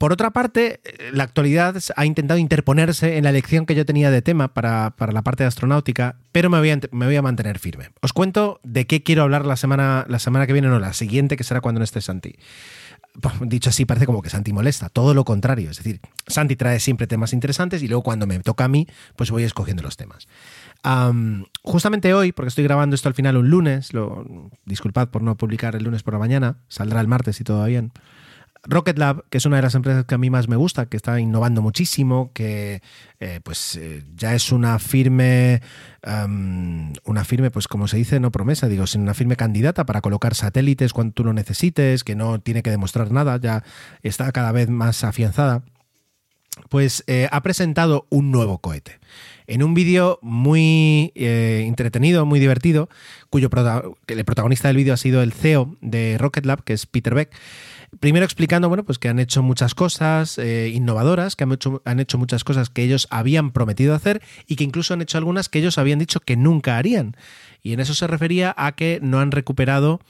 Por otra parte, la actualidad ha intentado interponerse en la elección que yo tenía de tema para, para la parte de astronáutica, pero me voy, a, me voy a mantener firme. Os cuento de qué quiero hablar la semana, la semana que viene, no, la siguiente, que será cuando no esté Santi. Dicho así, parece como que Santi molesta, todo lo contrario. Es decir, Santi trae siempre temas interesantes y luego cuando me toca a mí, pues voy escogiendo los temas. Justamente hoy, porque estoy grabando esto al final un lunes, lo, disculpad por no publicar el lunes por la mañana, saldrá el martes si todo bien. Rocket Lab, que es una de las empresas que a mí más me gusta, que está innovando muchísimo, que eh, pues eh, ya es una firme, una firme, pues como se dice, no promesa, digo, sino una firme candidata para colocar satélites cuando tú lo necesites, que no tiene que demostrar nada, ya está cada vez más afianzada. Pues eh, ha presentado un nuevo cohete. En un vídeo muy entretenido, muy divertido, cuyo el protagonista del vídeo ha sido el CEO de Rocket Lab, que es Peter Beck. Primero explicando, bueno, pues que han hecho muchas cosas eh, innovadoras, que han hecho, muchas cosas que ellos habían prometido hacer y que incluso han hecho algunas que ellos habían dicho que nunca harían. Y en eso se refería a que no han recuperado,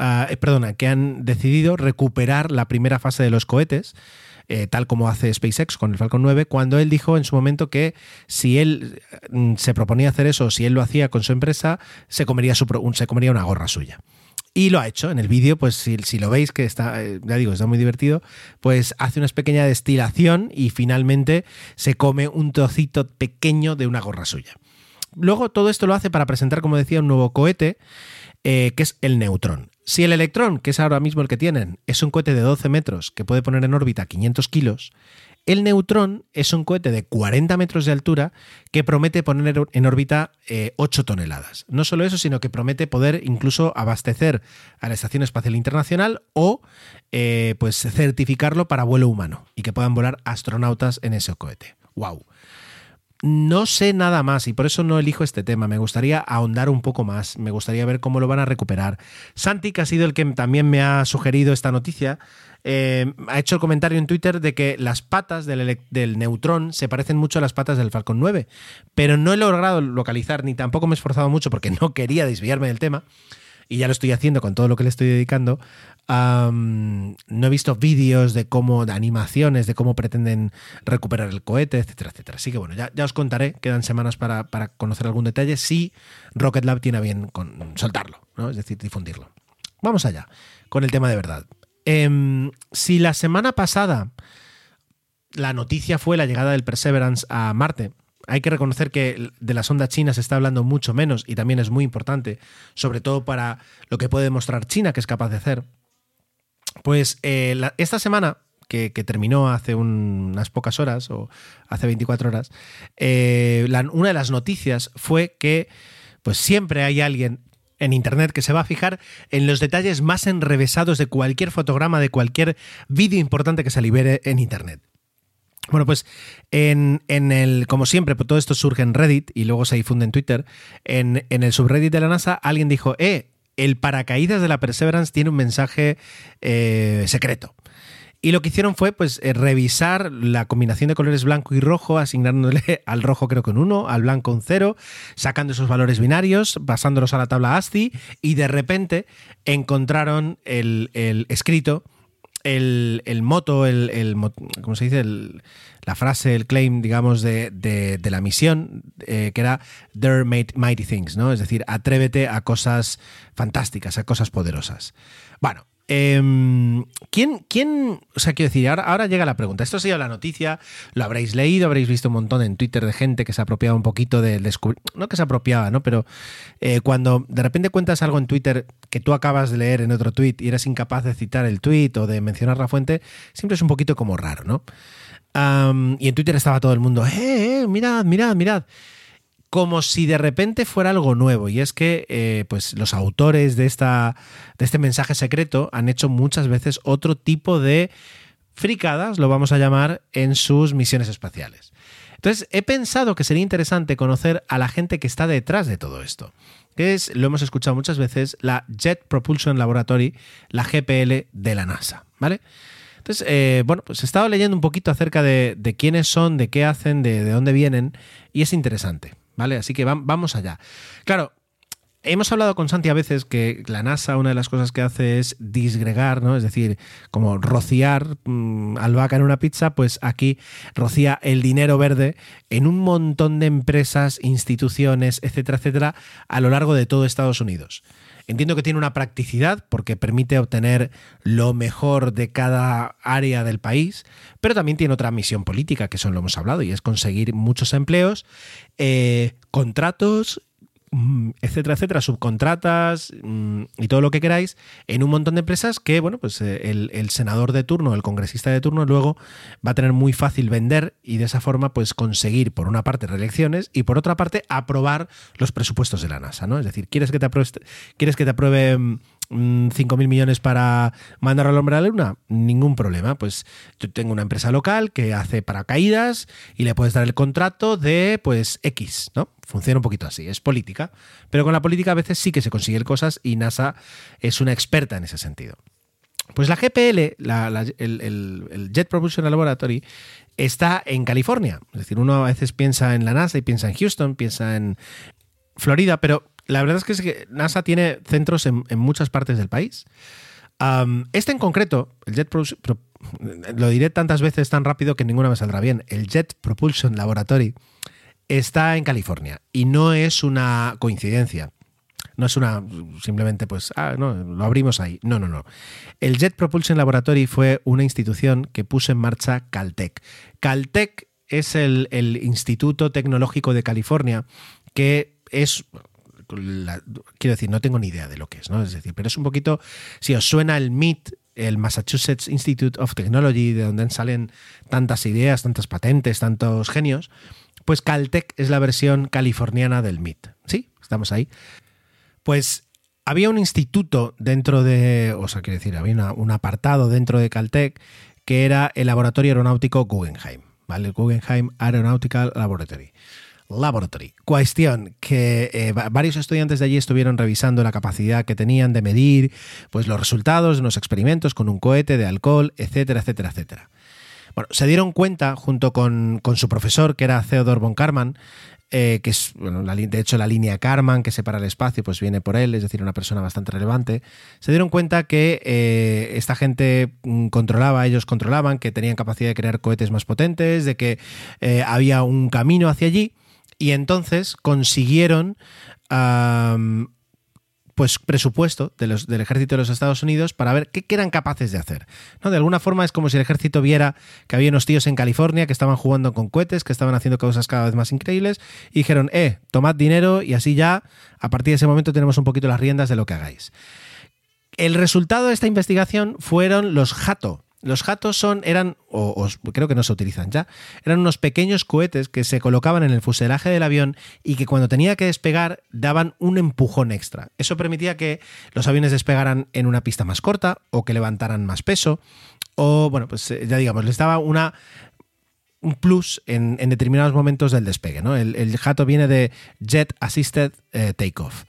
uh, perdona, que han decidido recuperar la primera fase de los cohetes. Eh, tal como hace SpaceX con el Falcon 9, cuando él dijo en su momento que si él mm, se proponía hacer eso, si él lo hacía con su empresa, se comería, su, se comería una gorra suya. Y lo ha hecho. En el vídeo, pues si, si, lo veis, que está, eh, ya digo, está muy divertido, pues hace una pequeña destilación y finalmente se come un trocito pequeño de una gorra suya. Luego todo esto lo hace para presentar, como decía, un nuevo cohete, eh, que es el Neutrón. Si el Electrón, que es ahora mismo el que tienen, es un cohete de 12 metros que puede poner en órbita 500 kilos, el Neutrón es un cohete de 40 metros de altura que promete poner en órbita eh, 8 toneladas. No solo eso, sino que promete poder incluso abastecer a la Estación Espacial Internacional o eh, pues certificarlo para vuelo humano y que puedan volar astronautas en ese cohete. ¡Wow! No sé nada más y por eso no elijo este tema. Me gustaría ahondar un poco más. Me gustaría ver cómo lo van a recuperar. Santi, que ha sido el que también me ha sugerido esta noticia, eh, ha hecho el comentario en Twitter de que las patas del, Neutrón se parecen mucho a las patas del Falcon 9, pero no he logrado localizar ni tampoco me he esforzado mucho porque no quería desviarme del tema y ya lo estoy haciendo con todo lo que le estoy dedicando. No he visto vídeos de cómo, de animaciones, de cómo pretenden recuperar el cohete, etcétera, etcétera. Así que bueno, ya, os contaré, quedan semanas para, conocer algún detalle, si Rocket Lab tiene a bien con soltarlo, es decir, difundirlo. Vamos allá, con el tema de verdad. Eh, si la semana pasada la noticia fue la llegada del Perseverance a Marte, hay que reconocer que de la sonda china se está hablando mucho menos y también es muy importante, sobre todo para lo que puede demostrar China que es capaz de hacer. Pues eh, esta semana, que, terminó hace un, unas pocas horas o hace 24 horas, eh, una de las noticias fue que pues siempre hay alguien en Internet que se va a fijar en los detalles más enrevesados de cualquier fotograma, de cualquier vídeo importante que se libere en Internet. Bueno, pues en, en, el, como siempre, pues todo esto surge en Reddit y luego se difunde en Twitter. En, en, el subreddit de la NASA, alguien dijo, eh, el paracaídas de la Perseverance tiene un mensaje eh, secreto. Y lo que hicieron fue pues eh, revisar la combinación de colores blanco y rojo, asignándole al rojo creo que un 1, al blanco un 0, sacando esos valores binarios, pasándolos a la tabla ASCII y de repente encontraron el, escrito el, moto, el, ¿cómo se dice? El, la frase, el claim, digamos, de, de, de la misión, eh, que era There Mighty Things, ¿no? Es decir, atrévete a cosas fantásticas, a cosas poderosas. Bueno, eh, ¿quién, ¿quién, o sea, quiero decir, ahora, llega la pregunta. Esto ha sido la noticia, lo habréis leído, habréis visto un montón en Twitter de gente que se apropiaba un poquito del descubrimiento, no que se apropiaba, ¿no? Pero eh, cuando de repente cuentas algo en Twitter que tú acabas de leer en otro tweet y eres incapaz de citar el tweet o de mencionar la fuente, siempre es un poquito como raro, ¿no? Y en Twitter estaba todo el mundo, ¡eh, eh mirad, mirad, mirad! Como si de repente fuera algo nuevo. Y es que eh, pues los autores de, esta, de este mensaje secreto han hecho muchas veces otro tipo de fricadas, lo vamos a llamar, en sus misiones espaciales. Entonces, he pensado que sería interesante conocer a la gente que está detrás de todo esto, que es, lo hemos escuchado muchas veces, la Jet Propulsion Laboratory, la GPL de la NASA, ¿vale? Entonces, eh, bueno, pues he estado leyendo un poquito acerca de, quiénes son, de qué hacen, de dónde vienen, y es interesante. ¿Vale? Así que vamos allá. Claro, Hemos hablado con Santi a veces que la NASA una de las cosas que hace es disgregar, ¿no? Es decir, como rociar mmm, albahaca en una pizza, pues aquí rocía el dinero verde en un montón de empresas, instituciones, etcétera, etcétera, a lo largo de todo Estados Unidos. Entiendo que tiene una practicidad porque permite obtener lo mejor de cada área del país, pero también tiene otra misión política, que eso lo hemos hablado, y es conseguir muchos empleos, eh, contratos etcétera, etcétera, subcontratas mm, y todo lo que queráis en un montón de empresas que, bueno, pues eh, el, senador de turno, el congresista de turno, luego va a tener muy fácil vender y de esa forma, pues conseguir, por una parte, reelecciones y por otra parte, aprobar los presupuestos de la NASA, ¿no? Es decir, ¿quieres que te apruebe, ¿quieres que te apruebe mm, 5.000 millones para mandar al hombre a la luna, ningún problema. Pues yo tengo una empresa local que hace paracaídas y le puedes dar el contrato de pues X, ¿no? Funciona un poquito así, es política. Pero con la política a veces sí que se consiguen cosas y NASA es una experta en ese sentido. Pues la GPL, la, el, el, Jet Propulsion Laboratory, está en California. Es decir, uno a veces piensa en la NASA y piensa en Houston, piensa en Florida, pero la verdad es que, es que NASA tiene centros en, en, muchas partes del país. Este en concreto, el Jet lo diré tantas veces tan rápido que ninguna me saldrá bien. El Jet Propulsion Laboratory está en California y no es una coincidencia. No es una simplemente pues, ah, no, lo abrimos ahí. No, no, no. El Jet Propulsion Laboratory fue una institución que puso en marcha Caltech. Caltech es el, el Instituto Tecnológico de California que es quiero decir, no tengo ni idea de lo que es, ¿no? Es decir, pero es un poquito, si os suena el MIT, el Massachusetts Institute of Technology, de donde salen tantas ideas, tantas patentes, tantos genios, pues Caltech es la versión californiana del MIT. ¿Sí? Estamos ahí. Pues había un instituto dentro de, o sea, quiero decir, había un apartado dentro de Caltech que era el laboratorio aeronáutico Guggenheim, ¿vale? El Guggenheim Aeronautical Laboratory. Laboratory. Cuestión que eh, varios estudiantes de allí estuvieron revisando la capacidad que tenían de medir pues, los resultados de unos experimentos con un cohete de alcohol, etcétera, etcétera, etcétera. Bueno, se dieron cuenta, junto con, con su profesor, que era Theodor von Karman, eh, que es, bueno, de hecho, la línea Karman que separa el espacio, pues viene por él, es decir, una persona bastante relevante. Se dieron cuenta que eh, esta gente mm, controlaba, ellos controlaban, que tenían capacidad de crear cohetes más potentes, de que había un camino hacia allí y entonces consiguieron pues presupuesto del ejército de los Estados Unidos para ver qué, qué, eran capaces de hacer. ¿no? De alguna forma es como si el ejército viera que había unos tíos en California que estaban jugando con cohetes, que estaban haciendo cosas cada vez más increíbles, y dijeron, eh, tomad dinero y así ya, a partir de ese momento tenemos un poquito las riendas de lo que hagáis. El resultado de esta investigación fueron los JATO, los jatos son, eran, o, creo que no se utilizan ya, eran unos pequeños cohetes que se colocaban en el fuselaje del avión y que cuando tenía que despegar daban un empujón extra. Eso permitía que los aviones despegaran en una pista más corta o que levantaran más peso o, bueno, pues eh, ya digamos, les daba una un plus en, en determinados momentos del despegue. ¿no? El, el, jato viene de Jet Assisted eh, Takeoff.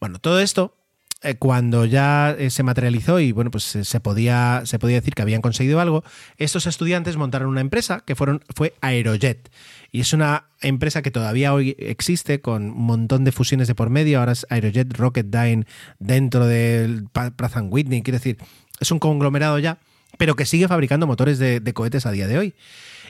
Bueno, todo esto eh, cuando ya eh, se materializó y bueno, pues se podía, se podía decir que habían conseguido algo, estos estudiantes montaron una empresa que fueron, fue Aerojet. Y es una empresa que todavía hoy existe con un montón de fusiones de por medio. Ahora es Aerojet Rocketdyne dentro del Pratt Whitney. Quiero decir, es un conglomerado ya pero que sigue fabricando motores de, cohetes a día de hoy.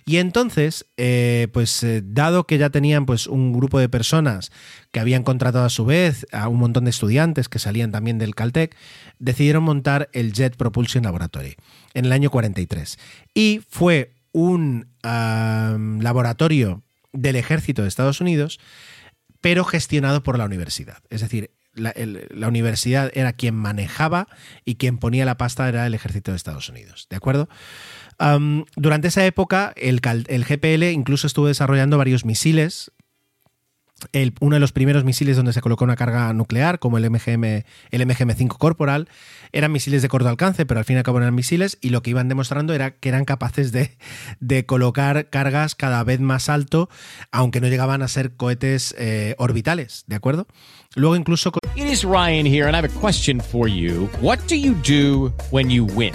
Y entonces, eh, pues eh, dado que ya tenían pues un grupo de personas que habían contratado a su vez a un montón de estudiantes que salían también del Caltech, decidieron montar el Jet Propulsion Laboratory en el año 43. Y fue un laboratorio del ejército de Estados Unidos, pero gestionado por la universidad. Es decir, la, el, la, universidad era quien manejaba y quien ponía la pasta era el ejército de Estados Unidos. ¿De acuerdo? Durante esa época, el, GPL incluso estuvo desarrollando varios misiles. Uno de los primeros misiles donde se colocó una carga nuclear, como el MGM, el MGM-5 Corporal, eran misiles de corto alcance, pero al fin y al cabo eran misiles, y lo que iban demostrando era que eran capaces de, de colocar cargas cada vez más alto, aunque no llegaban a ser cohetes eh, orbitales, ¿de acuerdo? Luego incluso... It is Ryan here, and I have a question for you. What do you do when you win?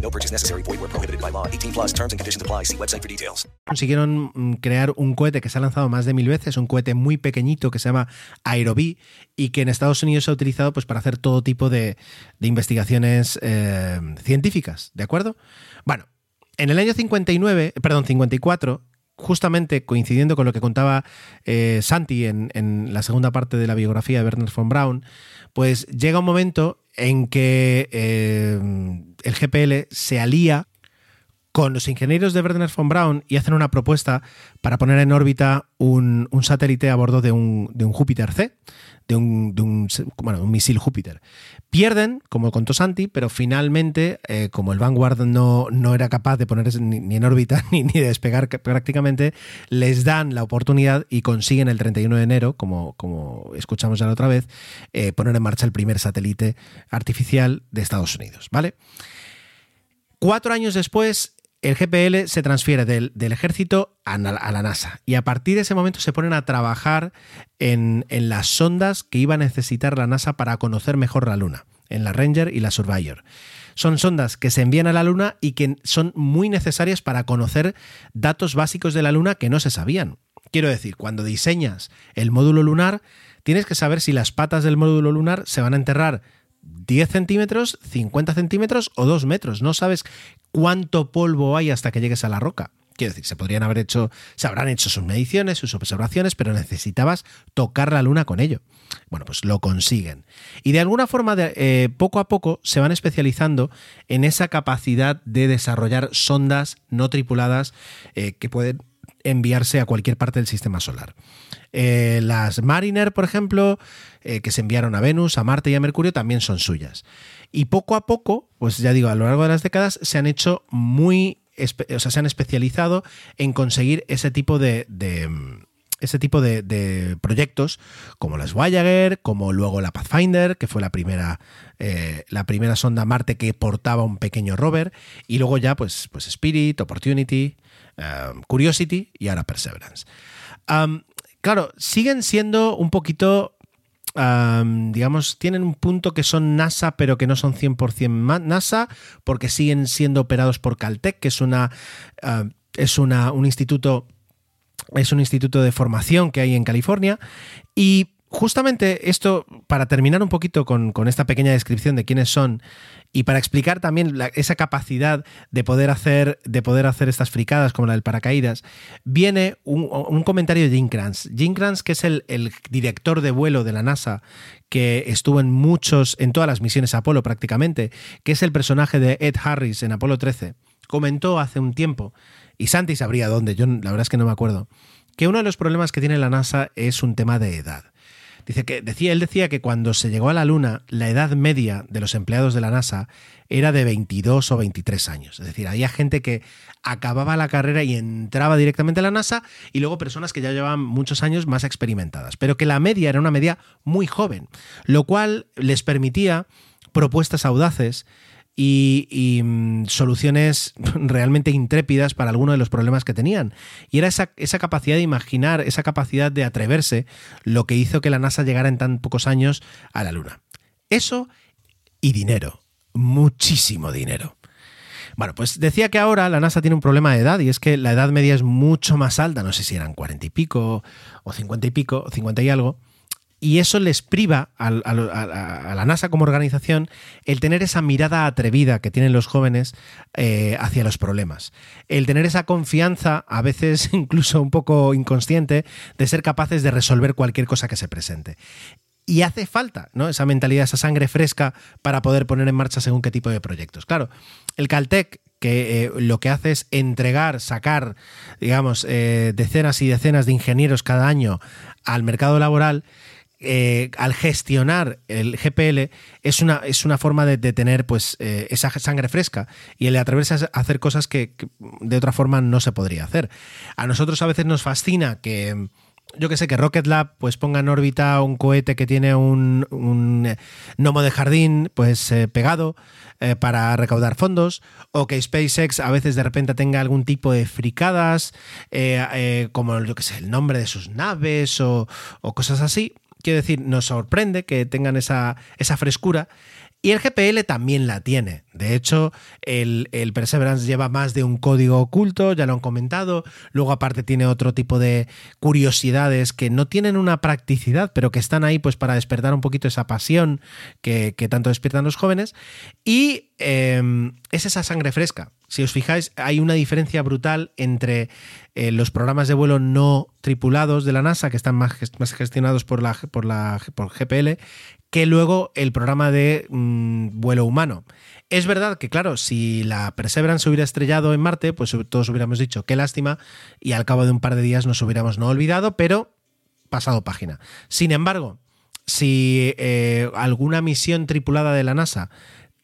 No purchase necessary. Void where prohibited by law. 18 plus and conditions apply. See website for details. Consiguieron crear un cohete que se ha lanzado más de mil veces, un cohete muy pequeñito que se llama Aerobee y que en Estados Unidos se ha utilizado pues, para hacer todo tipo de, de investigaciones eh, científicas. ¿De acuerdo? Bueno, en el año 59, perdón, 54, justamente coincidiendo con lo que contaba eh, Santi en, en, la segunda parte de la biografía de Werner von Braun, pues llega un momento en que eh, el GPL se alía con los ingenieros de Werner von Braun y hacen una propuesta para poner en órbita un, un satélite a bordo de un, de un Júpiter C, de un, de un, bueno, un misil Júpiter. Pierden, como contó Santi, pero finalmente, eh, como el Vanguard no, no, era capaz de ponerse ni, en órbita ni, ni, de despegar prácticamente, les dan la oportunidad y consiguen el 31 de enero, como, como escuchamos ya la otra vez, eh, poner en marcha el primer satélite artificial de Estados Unidos. ¿Vale? Cuatro años después, el GPL se transfiere del, ejército a, a, la NASA y a partir de ese momento se ponen a trabajar en, en, las sondas que iba a necesitar la NASA para conocer mejor la Luna, en la Ranger y la Surveyor. Son sondas que se envían a la Luna y que son muy necesarias para conocer datos básicos de la Luna que no se sabían. Quiero decir, cuando diseñas el módulo lunar, tienes que saber si las patas del módulo lunar se van a enterrar 10 centímetros, 50 centímetros o 2 metros. No sabes cuánto polvo hay hasta que llegues a la roca. Quiero decir, se podrían haber hecho, se habrán hecho sus mediciones, sus observaciones, pero necesitabas tocar la luna con ello. Bueno, pues lo consiguen. Y de alguna forma, eh, poco a poco, se van especializando en esa capacidad de desarrollar sondas no tripuladas eh, que pueden enviarse a cualquier parte del sistema solar. Eh, las Mariner, por ejemplo, eh, que se enviaron a Venus, a Marte y a Mercurio, también son suyas. Y poco a poco, pues ya digo, a lo largo de las décadas se han hecho muy, o sea, se han especializado en conseguir ese tipo de, ese tipo de, proyectos como las Voyager, como luego la Pathfinder, que fue la primera, eh, la primera sonda Marte que portaba un pequeño rover, y luego ya pues, pues Spirit, Opportunity, Curiosity y ahora Perseverance. Claro, siguen siendo un poquito digamos, tienen un punto que son NASA, pero que no son 100% NASA, porque siguen siendo operados por Caltech, que es una, es una, un instituto es un instituto de formación que hay en California. Y justamente esto, para terminar un poquito con, esta pequeña descripción de quiénes son y para explicar también esa capacidad de poder, hacer, de poder hacer estas fricadas como la del paracaídas, viene un, un comentario de Jim Kranz. Jim Kranz, que es el, el, director de vuelo de la NASA, que estuvo en muchos, en todas las misiones Apolo prácticamente, que es el personaje de Ed Harris en Apolo 13, comentó hace un tiempo, y Santi sabría dónde, yo la verdad es que no me acuerdo, que uno de los problemas que tiene la NASA es un tema de edad Dice que decía, él decía que cuando se llegó a la Luna, la edad media de los empleados de la NASA era de 22 o 23 años. Es decir, había gente que acababa la carrera y entraba directamente a la NASA y luego personas que ya llevaban muchos años más experimentadas. Pero que la media era una media muy joven, lo cual les permitía propuestas audaces y, mm, soluciones realmente intrépidas para algunos de los problemas que tenían. Y era esa, esa, capacidad de imaginar, esa capacidad de atreverse, lo que hizo que la NASA llegara en tan pocos años a la Luna. Eso y dinero, muchísimo dinero. Bueno, pues decía que ahora la NASA tiene un problema de edad y es que la edad media es mucho más alta, no sé si eran cuarenta y pico o cincuenta y pico, cincuenta y algo, y eso les priva a, la NASA como organización el tener esa mirada atrevida que tienen los jóvenes eh, hacia los problemas. El tener esa confianza, a veces incluso un poco inconsciente, de ser capaces de resolver cualquier cosa que se presente. Y hace falta ¿no? esa mentalidad, esa sangre fresca para poder poner en marcha según qué tipo de proyectos. Claro, el Caltech, que eh, lo que hace es entregar, sacar, digamos, eh, decenas y decenas de ingenieros cada año al mercado laboral, eh, al gestionar el GPL es una, es una forma de, tener pues eh, esa sangre fresca y el atreverse a hacer cosas que, de otra forma no se podría hacer. A nosotros a veces nos fascina que yo que sé, que Rocket Lab pues ponga en órbita un cohete que tiene un, un gnomo de jardín pues eh, pegado para recaudar fondos, o que SpaceX a veces de repente tenga algún tipo de fricadas, como yo que sé, el nombre de sus naves o cosas así. Quiero decir, nos sorprende que tengan esa, esa frescura. Y el GPL también la tiene. De hecho, el, el, Perseverance lleva más de un código oculto, ya lo han comentado. Luego, aparte, tiene otro tipo de curiosidades que no tienen una practicidad, pero que están ahí pues para despertar un poquito esa pasión que, tanto despiertan los jóvenes. Y em, es esa sangre fresca. Si os fijáis, hay una diferencia brutal entre eh, los programas de vuelo no tripulados de la NASA, que están más, gestionados por la, por la por GPL, que luego el programa de mm, vuelo humano. Es verdad que, claro, si la Perseverance hubiera estrellado en Marte, pues todos hubiéramos dicho qué lástima y al cabo de un par de días nos hubiéramos no olvidado, pero pasado página. Sin embargo, si eh, alguna misión tripulada de la NASA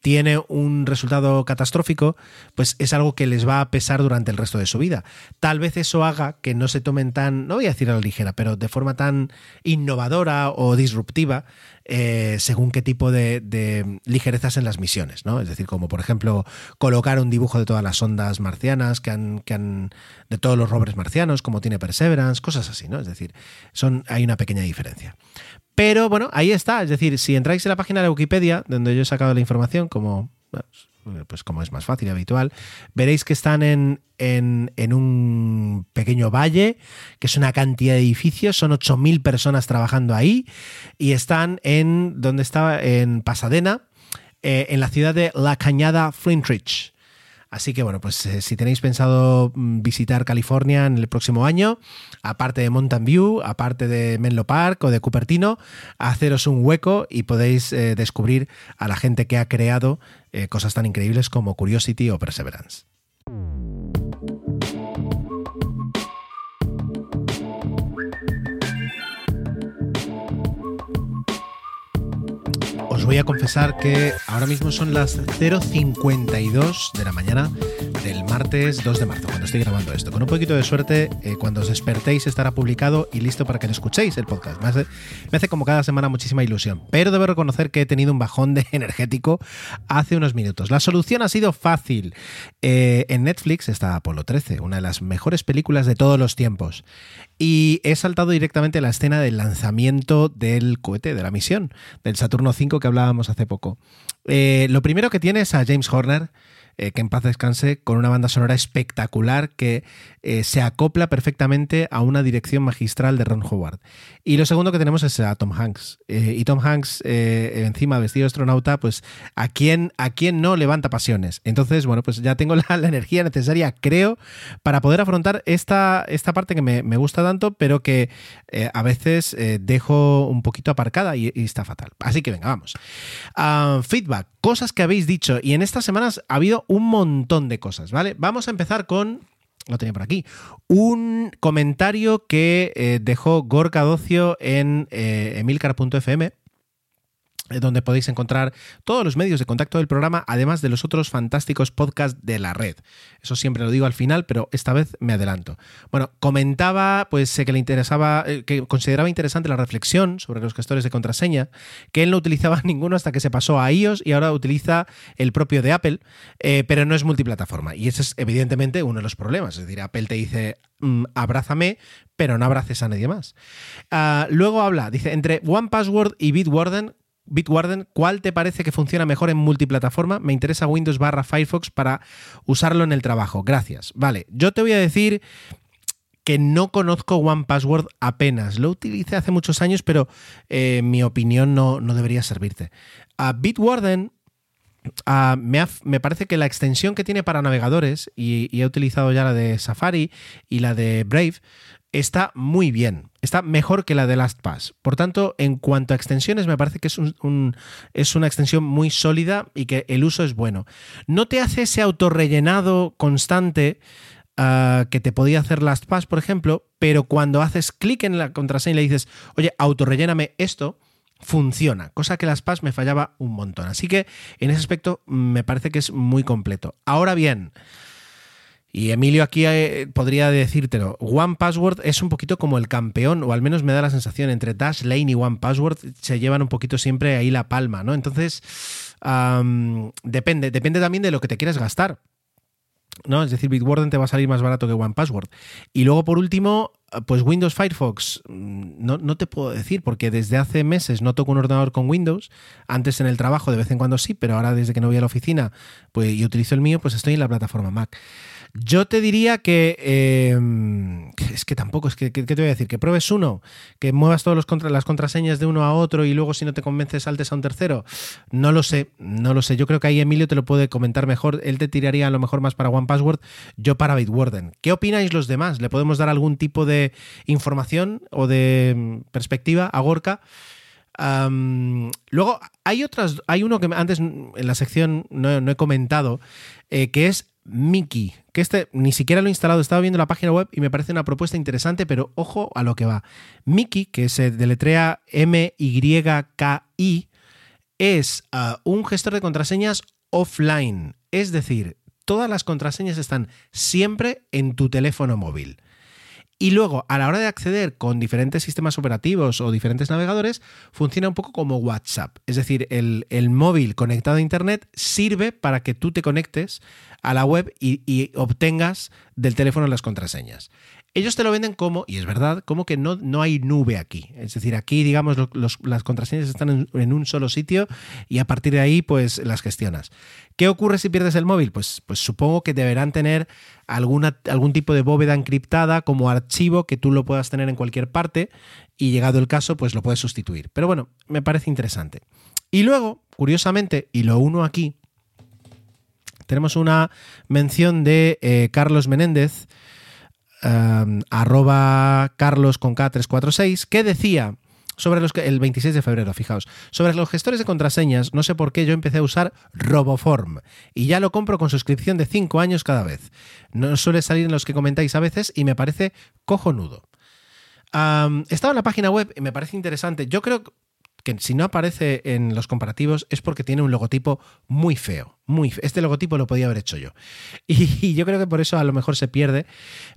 tiene un resultado catastrófico, pues es algo que les va a pesar durante el resto de su vida. Tal vez eso haga que no se tomen tan, no voy a decir a la ligera, pero de forma tan innovadora o disruptiva, eh, según qué tipo de, ligerezas en las misiones, ¿no? Es decir, como por ejemplo colocar un dibujo de todas las ondas marcianas que han, que han de todos los rovers marcianos, como tiene Perseverance, cosas así, ¿no? Es decir, son, hay una pequeña diferencia. Pero bueno, ahí está. Es decir, si entráis en la página de Wikipedia, donde yo he sacado la información, como, pues como es más fácil y habitual, veréis que están en, en, un pequeño valle, que es una cantidad de edificios, son 8.000 personas trabajando ahí, y están en, ¿dónde estaba? En Pasadena, eh, en la ciudad de La Cañada Flintridge. Así que bueno, pues eh, si tenéis pensado mm, visitar California en el próximo año, aparte de Mountain View, aparte de Menlo Park o de Cupertino, haceros un hueco y podéis eh, descubrir a la gente que ha creado eh, cosas tan increíbles como Curiosity o Perseverance. Voy a confesar que ahora mismo son las 0.52 de la mañana del martes 2 de marzo, cuando estoy grabando esto. Con un poquito de suerte, eh, cuando os despertéis estará publicado y listo para que lo escuchéis el podcast. Me hace, como cada semana muchísima ilusión, pero debo reconocer que he tenido un bajón de energético hace unos minutos. La solución ha sido fácil. Eh, en Netflix está Apolo 13, una de las mejores películas de todos los tiempos. Y he saltado directamente a la escena del lanzamiento del cohete, de la misión, del Saturno 5 que hablábamos hace poco. Eh, lo primero que tiene es a James Horner, eh, que en paz descanse, con una banda sonora espectacular que eh, se acopla perfectamente a una dirección magistral de Ron Howard. Y lo segundo que tenemos es a Tom Hanks. Eh, y Tom Hanks, encima vestido de astronauta, pues a quién, a quién no levanta pasiones. Entonces, bueno, pues ya tengo la, energía necesaria, creo, para poder afrontar esta, esta parte que me, gusta tanto, pero que a veces dejo un poquito aparcada y, está fatal. Así que venga, vamos. Ah, feedback, cosas que habéis dicho. Y en estas semanas ha habido un montón de cosas, ¿vale? Vamos a empezar con lo tenía por aquí. Un comentario que eh, dejó Gorka Docio en eh, emilcar.fm donde podéis encontrar todos los medios de contacto del programa, además de los otros fantásticos podcasts de la red. Eso siempre lo digo al final, pero esta vez me adelanto. Bueno, comentaba pues que le interesaba, eh, que consideraba interesante la reflexión sobre los gestores de contraseña, que él no utilizaba ninguno hasta que se pasó a iOS y ahora utiliza el propio de Apple, eh, pero no es multiplataforma. Y ese es evidentemente uno de los problemas. Es decir, Apple te dice, mm, abrázame, pero no abraces a nadie más. Ah, luego habla, dice, entre One Password y Bitwarden, Bitwarden, ¿cuál te parece que funciona mejor en multiplataforma? Me interesa Windows barra Firefox para usarlo en el trabajo. Gracias. Vale, yo te voy a decir que no conozco One Password apenas. Lo utilicé hace muchos años, pero eh, mi opinión no, no, debería servirte. A Bitwarden me, me, parece que la extensión que tiene para navegadores, y, he utilizado ya la de Safari y la de Brave, está muy bien. Está mejor que la de LastPass. Por tanto, en cuanto a extensiones, me parece que es, un, es una extensión muy sólida y que el uso es bueno. No te hace ese autorrellenado constante uh, que te podía hacer LastPass, por ejemplo, pero cuando haces clic en la contraseña y le dices, oye, autorrelléname esto, funciona, cosa que las PAS me fallaba un montón. Así que en ese aspecto me parece que es muy completo. Ahora bien, y Emilio aquí eh, podría decírtelo, One Password es un poquito como el campeón, o al menos me da la sensación, entre Dashlane y One Password se llevan un poquito siempre ahí la palma, ¿no? Entonces, um, depende, depende también de lo que te quieras gastar. ¿no? Es decir, Bitwarden te va a salir más barato que One Password. Y luego, por último, pues Windows Firefox, no, no, te puedo decir, porque desde hace meses no toco un ordenador con Windows. Antes en el trabajo de vez en cuando sí, pero ahora desde que no voy a la oficina pues, y utilizo el mío, pues estoy en la plataforma Mac. Yo te diría que. Eh, es que tampoco, es que, ¿qué te voy a decir? Que pruebes uno, que muevas todas contra, las contraseñas de uno a otro y luego, si no te convences, saltes a un tercero. No lo sé, no lo sé. Yo creo que ahí Emilio te lo puede comentar mejor. Él te tiraría a lo mejor más para One Password, yo para Bitwarden. ¿Qué opináis los demás? ¿Le podemos dar algún tipo de información o de mm, perspectiva a Gorka? Luego hay otras, hay uno que antes en la sección no, no he comentado, eh, que es Mickey, que este ni siquiera lo he instalado, estaba viendo la página web y me parece una propuesta interesante, pero ojo a lo que va. Mickey, que se deletrea M-Y-K-I, es uh, un gestor de contraseñas offline, es decir, todas las contraseñas están siempre en tu teléfono móvil. Y luego, a la hora de acceder con diferentes sistemas operativos o diferentes navegadores, funciona un poco como WhatsApp. Es decir, el, el móvil conectado a Internet sirve para que tú te conectes a la web y, y obtengas del teléfono las contraseñas. Ellos te lo venden como, y es verdad, como que no, no hay nube aquí. Es decir, aquí, digamos, las contraseñas están en, en, un solo sitio y a partir de ahí, pues las gestionas. ¿Qué ocurre si pierdes el móvil? Pues, pues supongo que deberán tener alguna, algún tipo de bóveda encriptada como archivo que tú lo puedas tener en cualquier parte y llegado el caso, pues lo puedes sustituir. Pero bueno, me parece interesante. Y luego, curiosamente, y lo uno aquí, tenemos una mención de eh, Carlos Menéndez, um, arroba carlos con K346, que decía sobre los que el 26 de febrero, fijaos, sobre los gestores de contraseñas, no sé por qué yo empecé a usar Roboform y ya lo compro con suscripción de 5 años cada vez. No suele salir en los que comentáis a veces y me parece cojonudo. Estaba en la página web y me parece interesante. Yo creo que si no aparece en los comparativos es porque tiene un logotipo muy feo. Muy. Este logotipo lo podía haber hecho yo. Y, yo creo que por eso a lo mejor se pierde.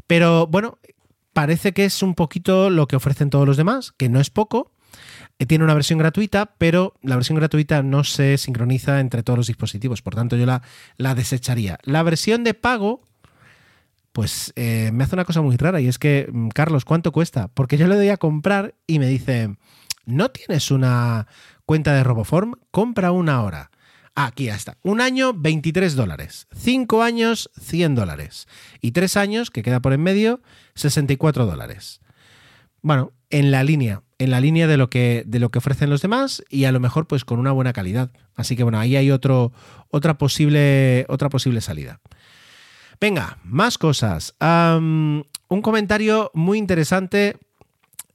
Pero bueno, parece que es un poquito lo que ofrecen todos los demás, que no es poco. Tiene una versión gratuita, pero la versión gratuita no se sincroniza entre todos los dispositivos, por tanto yo la, la desecharía. La versión de pago, pues eh, me hace una cosa muy rara y es que, mm, Carlos, ¿cuánto cuesta? Porque yo le doy a comprar y me dice, ¿no tienes una cuenta de Roboform? Compra una ahora. Aquí ya está. Un año, 23 dólares. Cinco años, 100 dólares. Y tres años, que queda por en medio, 64 dólares. Bueno, en la línea, en la línea de lo que, de lo que ofrecen los demás y a lo mejor pues con una buena calidad. Así que bueno, ahí hay otro, otra, posible, otra posible salida. Venga, más cosas. Un comentario muy interesante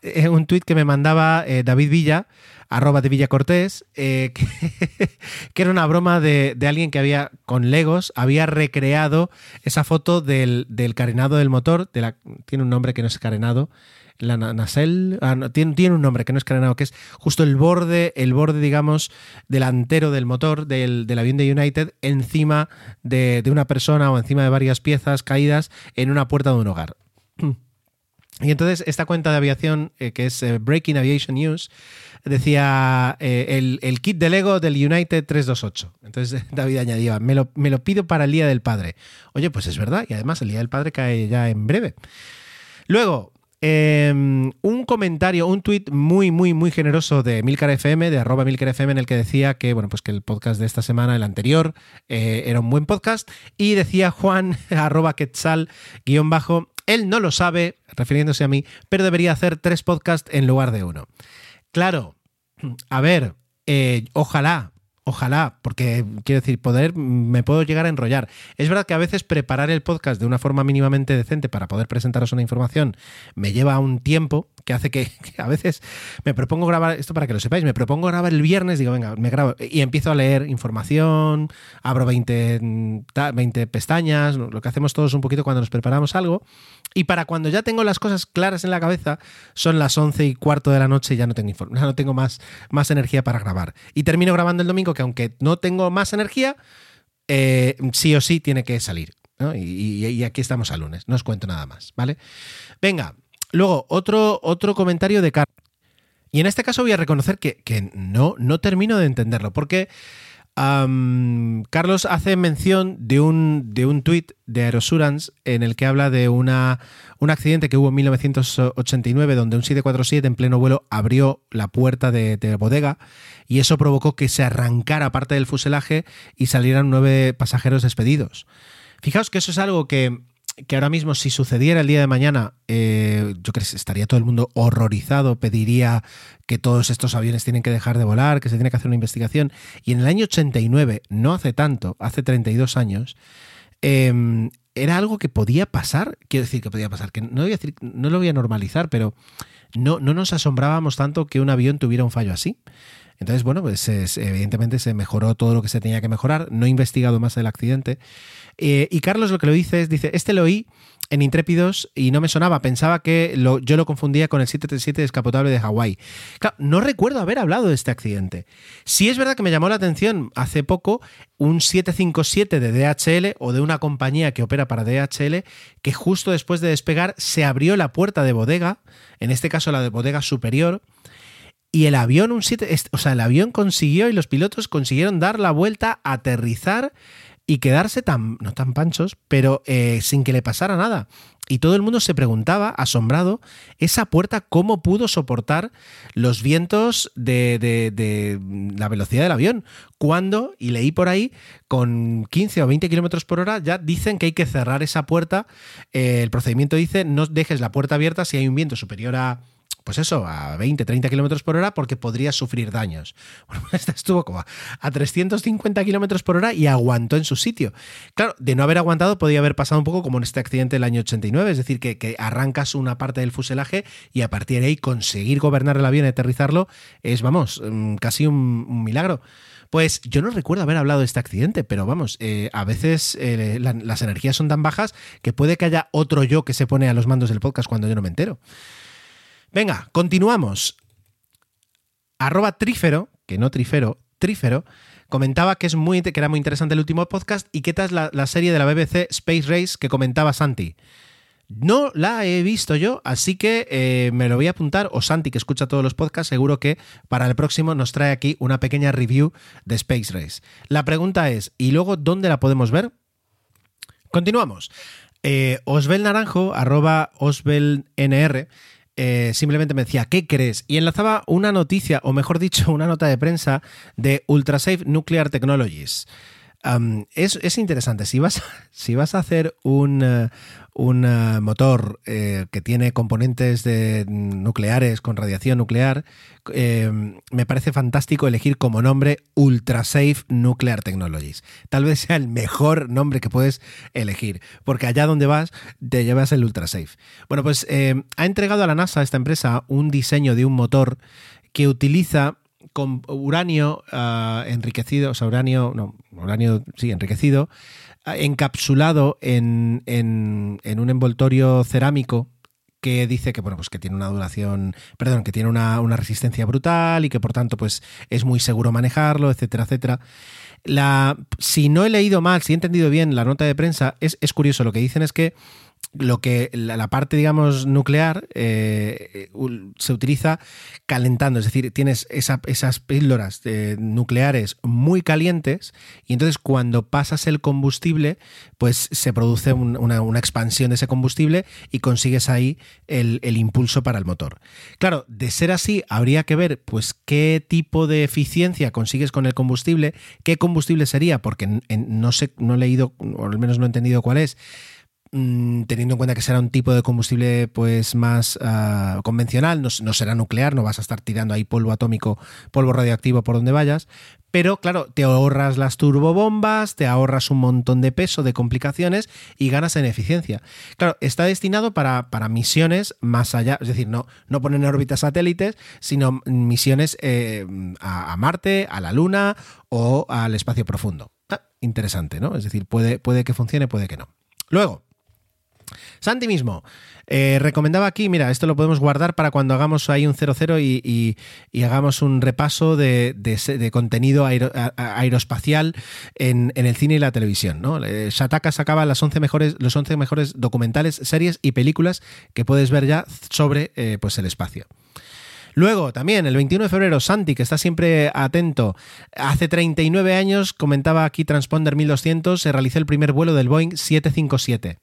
eh, un tuit que me mandaba eh, David Villa, arroba de Villa Cortés, eh, que, era una broma de, alguien que había, con Legos, había recreado esa foto del, del carenado del motor, tiene un nombre que no es carenado, la nacelle, ah, tiene, tiene, un nombre que no es carenado, que es justo el borde, el borde, digamos, delantero del motor del, del avión de United encima de, una persona o encima de varias piezas caídas en una puerta de un hogar. Y entonces esta cuenta de aviación, eh, que es eh, Breaking Aviation News, decía eh, el, el, kit de Lego del United 328. Entonces David añadía, me lo, me lo pido para el Día del Padre. Oye, pues es verdad, y además el Día del Padre cae ya en breve. Luego, eh, un comentario, un tuit muy, muy, muy generoso de Milcar FM, de arroba Milcar FM, en el que decía que, bueno, pues que el podcast de esta semana, el anterior, era un buen podcast. Y decía Juan, arroba Quetzal, guion bajo, él no lo sabe, refiriéndose a mí, pero debería hacer tres podcasts en lugar de uno. Claro, a ver, eh, ojalá, Ojalá, porque quiero decir, poder, me puedo llegar a enrollar. Es verdad que a veces preparar el podcast de una forma mínimamente decente para poder presentaros una información me lleva un tiempo que hace que, a veces me propongo grabar, esto para que lo sepáis, me propongo grabar el viernes, digo, venga, me grabo y empiezo a leer información, abro 20, 20 pestañas, lo que hacemos todos un poquito cuando nos preparamos algo, y para cuando ya tengo las cosas claras en la cabeza, son las 11 y cuarto de la noche y ya no tengo, ya no tengo más, más energía para grabar. Y termino grabando el domingo, que aunque no tengo más energía, eh, sí o sí tiene que salir. Y, aquí estamos a lunes, no os cuento nada más, ¿vale? Venga, Luego, otro, otro comentario de Carlos. Y en este caso voy a reconocer que, que no, no termino de entenderlo, porque Carlos hace mención de un, de un tuit de Aerosurance en el que habla de un accidente que hubo en 1989 donde un 747 en pleno vuelo abrió la puerta de, de bodega y eso provocó que se arrancara parte del fuselaje y salieran nueve pasajeros despedidos. Fijaos que eso es algo que que ahora mismo si sucediera el día de mañana, eh, yo creo que estaría todo el mundo horrorizado, pediría que todos estos aviones tienen que dejar de volar, que se tiene que hacer una investigación. Y en el año 89, no hace tanto, hace 32 años, eh, era algo que podía pasar, quiero decir que podía pasar, que no, voy a decir, no lo voy a normalizar, pero no, no nos asombrábamos tanto que un avión tuviera un fallo así. Entonces, bueno, pues es, evidentemente se mejoró todo lo que se tenía que mejorar. No he investigado más el accidente. Eh, y Carlos lo que lo dice es, dice, este lo oí en Intrépidos y no me sonaba, pensaba que yo lo confundía con el 737 descapotable de Hawái. Claro, no recuerdo haber hablado de este accidente. Sí es verdad que me llamó la atención hace poco un 757 de DHL o de una compañía que opera para DHL que justo después de despegar se abrió la puerta de bodega, en este caso la de bodega superior, y el avión, un 7, o sea, el avión consiguió y los pilotos consiguieron dar la vuelta, aterrizar y quedarse tan, no tan panchos, pero eh, sin que le pasara nada. Y todo el mundo se preguntaba, asombrado, esa puerta cómo pudo soportar los vientos de, de, de la velocidad del avión. Cuando, y leí por ahí, con 15 o 20 kilómetros por hora, ya dicen que hay que cerrar esa puerta. Eh, el procedimiento dice, no dejes la puerta abierta si hay un viento superior a pues eso, a 20, 30 kilómetros por hora porque podría sufrir daños. Bueno, esta estuvo como a 350 kilómetros por hora y aguantó en su sitio. Claro, de no haber aguantado podía haber pasado un poco como en este accidente del año 89, es decir, que, que arrancas una parte del fuselaje y a partir de ahí conseguir gobernar el avión y aterrizarlo es, vamos, mm, casi un, milagro. Pues yo no recuerdo haber hablado de este accidente, pero vamos, eh, a veces eh, la, las energías son tan bajas que puede que haya otro yo que se pone a los mandos del podcast cuando yo no me entero. Venga, continuamos. Arroba Trífero, que no Trifero, Trífero, comentaba que, es muy, que era muy interesante el último podcast y qué tal la, la serie de la BBC Space Race que comentaba Santi. No la he visto yo, así que eh, me lo voy a apuntar. O Santi, que escucha todos los podcasts, seguro que para el próximo nos trae aquí una pequeña review de Space Race. La pregunta es, ¿y luego dónde la podemos ver? Continuamos. Eh, Osbel Naranjo, arroba OsbelNR, eh, simplemente me decía, ¿qué crees? Y enlazaba una noticia, o mejor dicho, una nota de prensa de Ultrasafe Nuclear Technologies. Es, es, interesante. Si vas, si vas a hacer un, uh, un uh, motor eh, que tiene componentes de nucleares con radiación nuclear, eh, me parece fantástico elegir como nombre Ultra Safe Nuclear Technologies. Tal vez sea el mejor nombre que puedes elegir, porque allá donde vas te llevas el Ultra Safe. Bueno, pues eh, ha entregado a la NASA, esta empresa, un diseño de un motor que utiliza con uranio uh, enriquecido, o sea, uranio, no, uranio, sí, enriquecido, encapsulado en, en, en, un envoltorio cerámico que dice que bueno pues que tiene una duración perdón que tiene una, una, resistencia brutal y que por tanto pues es muy seguro manejarlo etcétera etcétera. La si no he leído mal si he entendido bien la nota de prensa es, es curioso. Lo que dicen es que lo que la, la, parte, digamos, nuclear eh, se utiliza calentando, es decir, tienes esa, esas píldoras eh, nucleares muy calientes y entonces cuando pasas el combustible, pues se produce un, una, una, expansión de ese combustible y consigues ahí el, el, impulso para el motor. Claro, de ser así, habría que ver pues qué tipo de eficiencia consigues con el combustible, qué combustible sería, porque en, no sé, no he leído, o al menos no he entendido cuál es teniendo en cuenta que será un tipo de combustible pues más uh, convencional, no, será nuclear, no vas a estar tirando ahí polvo atómico, polvo radioactivo por donde vayas, pero claro, te ahorras las turbobombas, te ahorras un montón de peso, de complicaciones y ganas en eficiencia. Claro, está destinado para, para misiones más allá, es decir, no, no poner en órbita satélites, sino misiones eh, a, a Marte, a la Luna o al espacio profundo. Ah, interesante, ¿no? Es decir, puede, puede que funcione, puede que no. Luego, Santi mismo eh, recomendaba aquí, mira, esto lo podemos guardar para cuando hagamos ahí un 00 y, hagamos un repaso de, contenido aero, aeroespacial en, en, el cine y la televisión. ¿no? Eh, Shataka sacaba las 11 mejores, los 11 mejores documentales, series y películas que puedes ver ya sobre eh, pues el espacio. Luego, también, el 21 de febrero, Santi, que está siempre atento, hace 39 años, comentaba aquí Transponder 1200, se realizó el primer vuelo del Boeing 757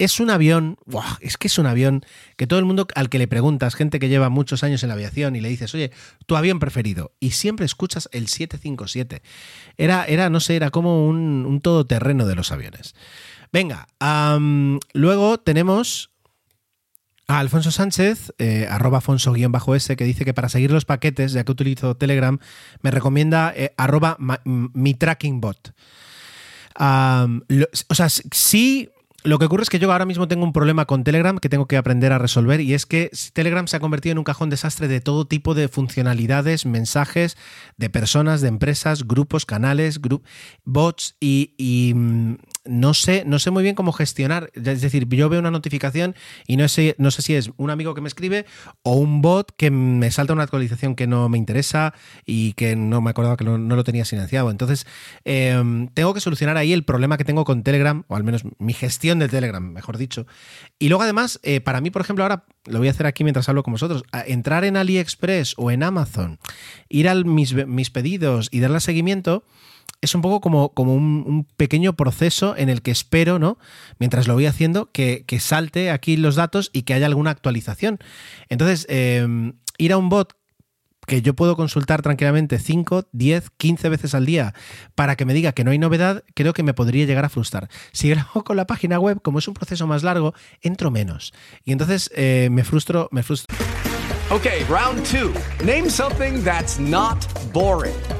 es un avión, es que es un avión que todo el mundo al que le preguntas, gente que lleva muchos años en la aviación y le dices, oye, tu avión preferido, y siempre escuchas el 757. Era, era no sé, era como un, un todoterreno de los aviones. Venga, luego tenemos a Alfonso Sánchez, eh, arroba Afonso-S, que dice que para seguir los paquetes, ya que utilizo Telegram, me recomienda eh, arroba mi tracking bot. O sea, sí lo que ocurre es que yo ahora mismo tengo un problema con Telegram que tengo que aprender a resolver y es que Telegram se ha convertido en un cajón desastre de todo tipo de funcionalidades, mensajes de personas, de empresas, grupos, canales, bots y, y no sé, no sé muy bien cómo gestionar. Es decir, yo veo una notificación y no sé, no sé si es un amigo que me escribe o un bot que me salta una actualización que no me interesa y que no me acordaba que no, no lo tenía silenciado. Entonces, eh, tengo que solucionar ahí el problema que tengo con Telegram, o al menos mi gestión de Telegram, mejor dicho. Y luego, además, eh, para mí, por ejemplo, ahora lo voy a hacer aquí mientras hablo con vosotros, entrar en AliExpress o en Amazon, ir a mis, mis pedidos y darle seguimiento es un poco como, como un, pequeño proceso en el que espero, ¿no? Mientras lo voy haciendo, que, que salte aquí los datos y que haya alguna actualización. Entonces, eh, ir a un bot que yo puedo consultar tranquilamente 5, 10, 15 veces al día para que me diga que no hay novedad, creo que me podría llegar a frustrar. Si grabo con la página web, como es un proceso más largo, entro menos. Y entonces eh, me frustro, me. Ok, round 2. Name something that's not boring.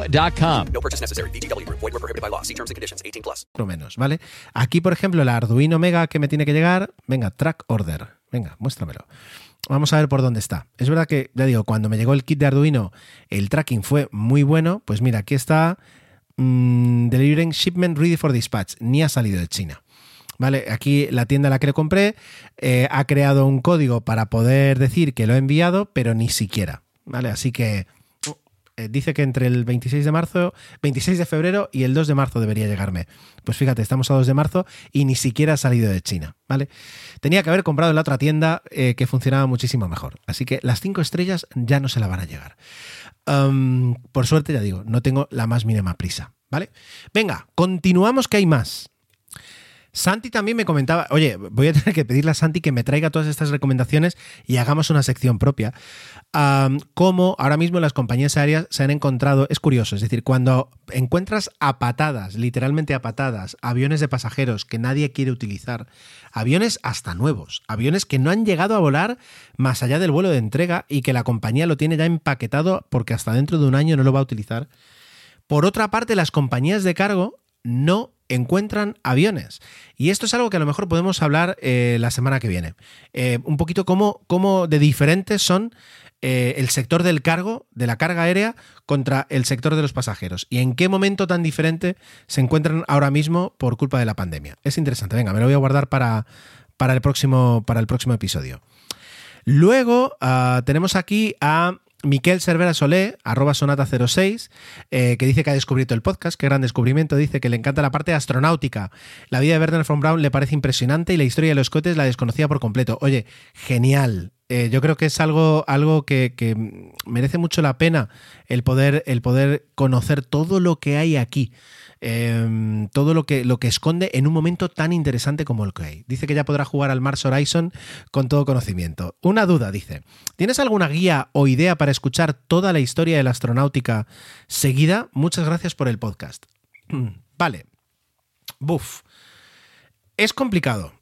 ChumbaCasino.com. No purchase necessary. BGW. Void were prohibited by law. See terms and conditions. 18 plus. Menos, ¿vale? Aquí, por ejemplo, el Arduino Mega que me tiene que llegar. Venga, track order. Venga, muéstramelo. vamos a ver por dónde está. Es verdad que, ya digo, cuando me llegó el kit de Arduino, el tracking fue muy bueno. Pues mira, aquí está mm, Delivering Shipment Ready for Dispatch. Ni ha salido de China. ¿Vale? Aquí la tienda a la que lo compré eh, ha creado un código para poder decir que lo he enviado, pero ni siquiera. ¿Vale? Así que dice que entre el 26 de marzo, 26 de febrero y el 2 de marzo debería llegarme. Pues fíjate, estamos a 2 de marzo y ni siquiera ha salido de China, ¿vale? Tenía que haber comprado en la otra tienda eh, que funcionaba muchísimo mejor. Así que las 5 estrellas ya no se la van a llegar. por suerte, ya digo, no tengo la más mínima prisa, ¿vale? Venga, continuamos que hay más. Santi también me comentaba, oye, voy a tener que pedirle a Santi que me traiga todas estas recomendaciones y hagamos una sección propia. Como ahora mismo las compañías aéreas se han encontrado, es curioso, es decir, cuando encuentras a patadas, literalmente a patadas, aviones de pasajeros que nadie quiere utilizar, aviones hasta nuevos, aviones que no han llegado a volar más allá del vuelo de entrega y que la compañía lo tiene ya empaquetado porque hasta dentro de un año no lo va a utilizar. Por otra parte, las compañías de cargo no encuentran aviones. Y esto es algo que a lo mejor podemos hablar eh, la semana que viene. Eh, un poquito cómo, cómo, de diferentes son eh, el sector del cargo, de la carga aérea, contra el sector de los pasajeros. Y en qué momento tan diferente se encuentran ahora mismo por culpa de la pandemia. Es interesante. Venga, me lo voy a guardar para, para, el, próximo, para el próximo episodio. Luego ah, tenemos aquí a Miquel Cervera Solé, arroba sonata06, eh, que dice que ha descubierto el podcast, qué gran descubrimiento, dice que le encanta la parte astronáutica. La vida de Werner von Braun le parece impresionante y la historia de los cohetes la desconocía por completo. Oye, genial. Eh, yo creo que es algo, algo que, que, merece mucho la pena el poder, el poder conocer todo lo que hay aquí. Em, todo lo que, lo que esconde en un momento tan interesante como el que hay. Dice que ya podrá jugar al Mars Horizon con todo conocimiento. Una duda, dice. ¿Tienes alguna guía o idea para escuchar toda la historia de la astronáutica seguida? Muchas gracias por el podcast. vale. Buf. Es complicado.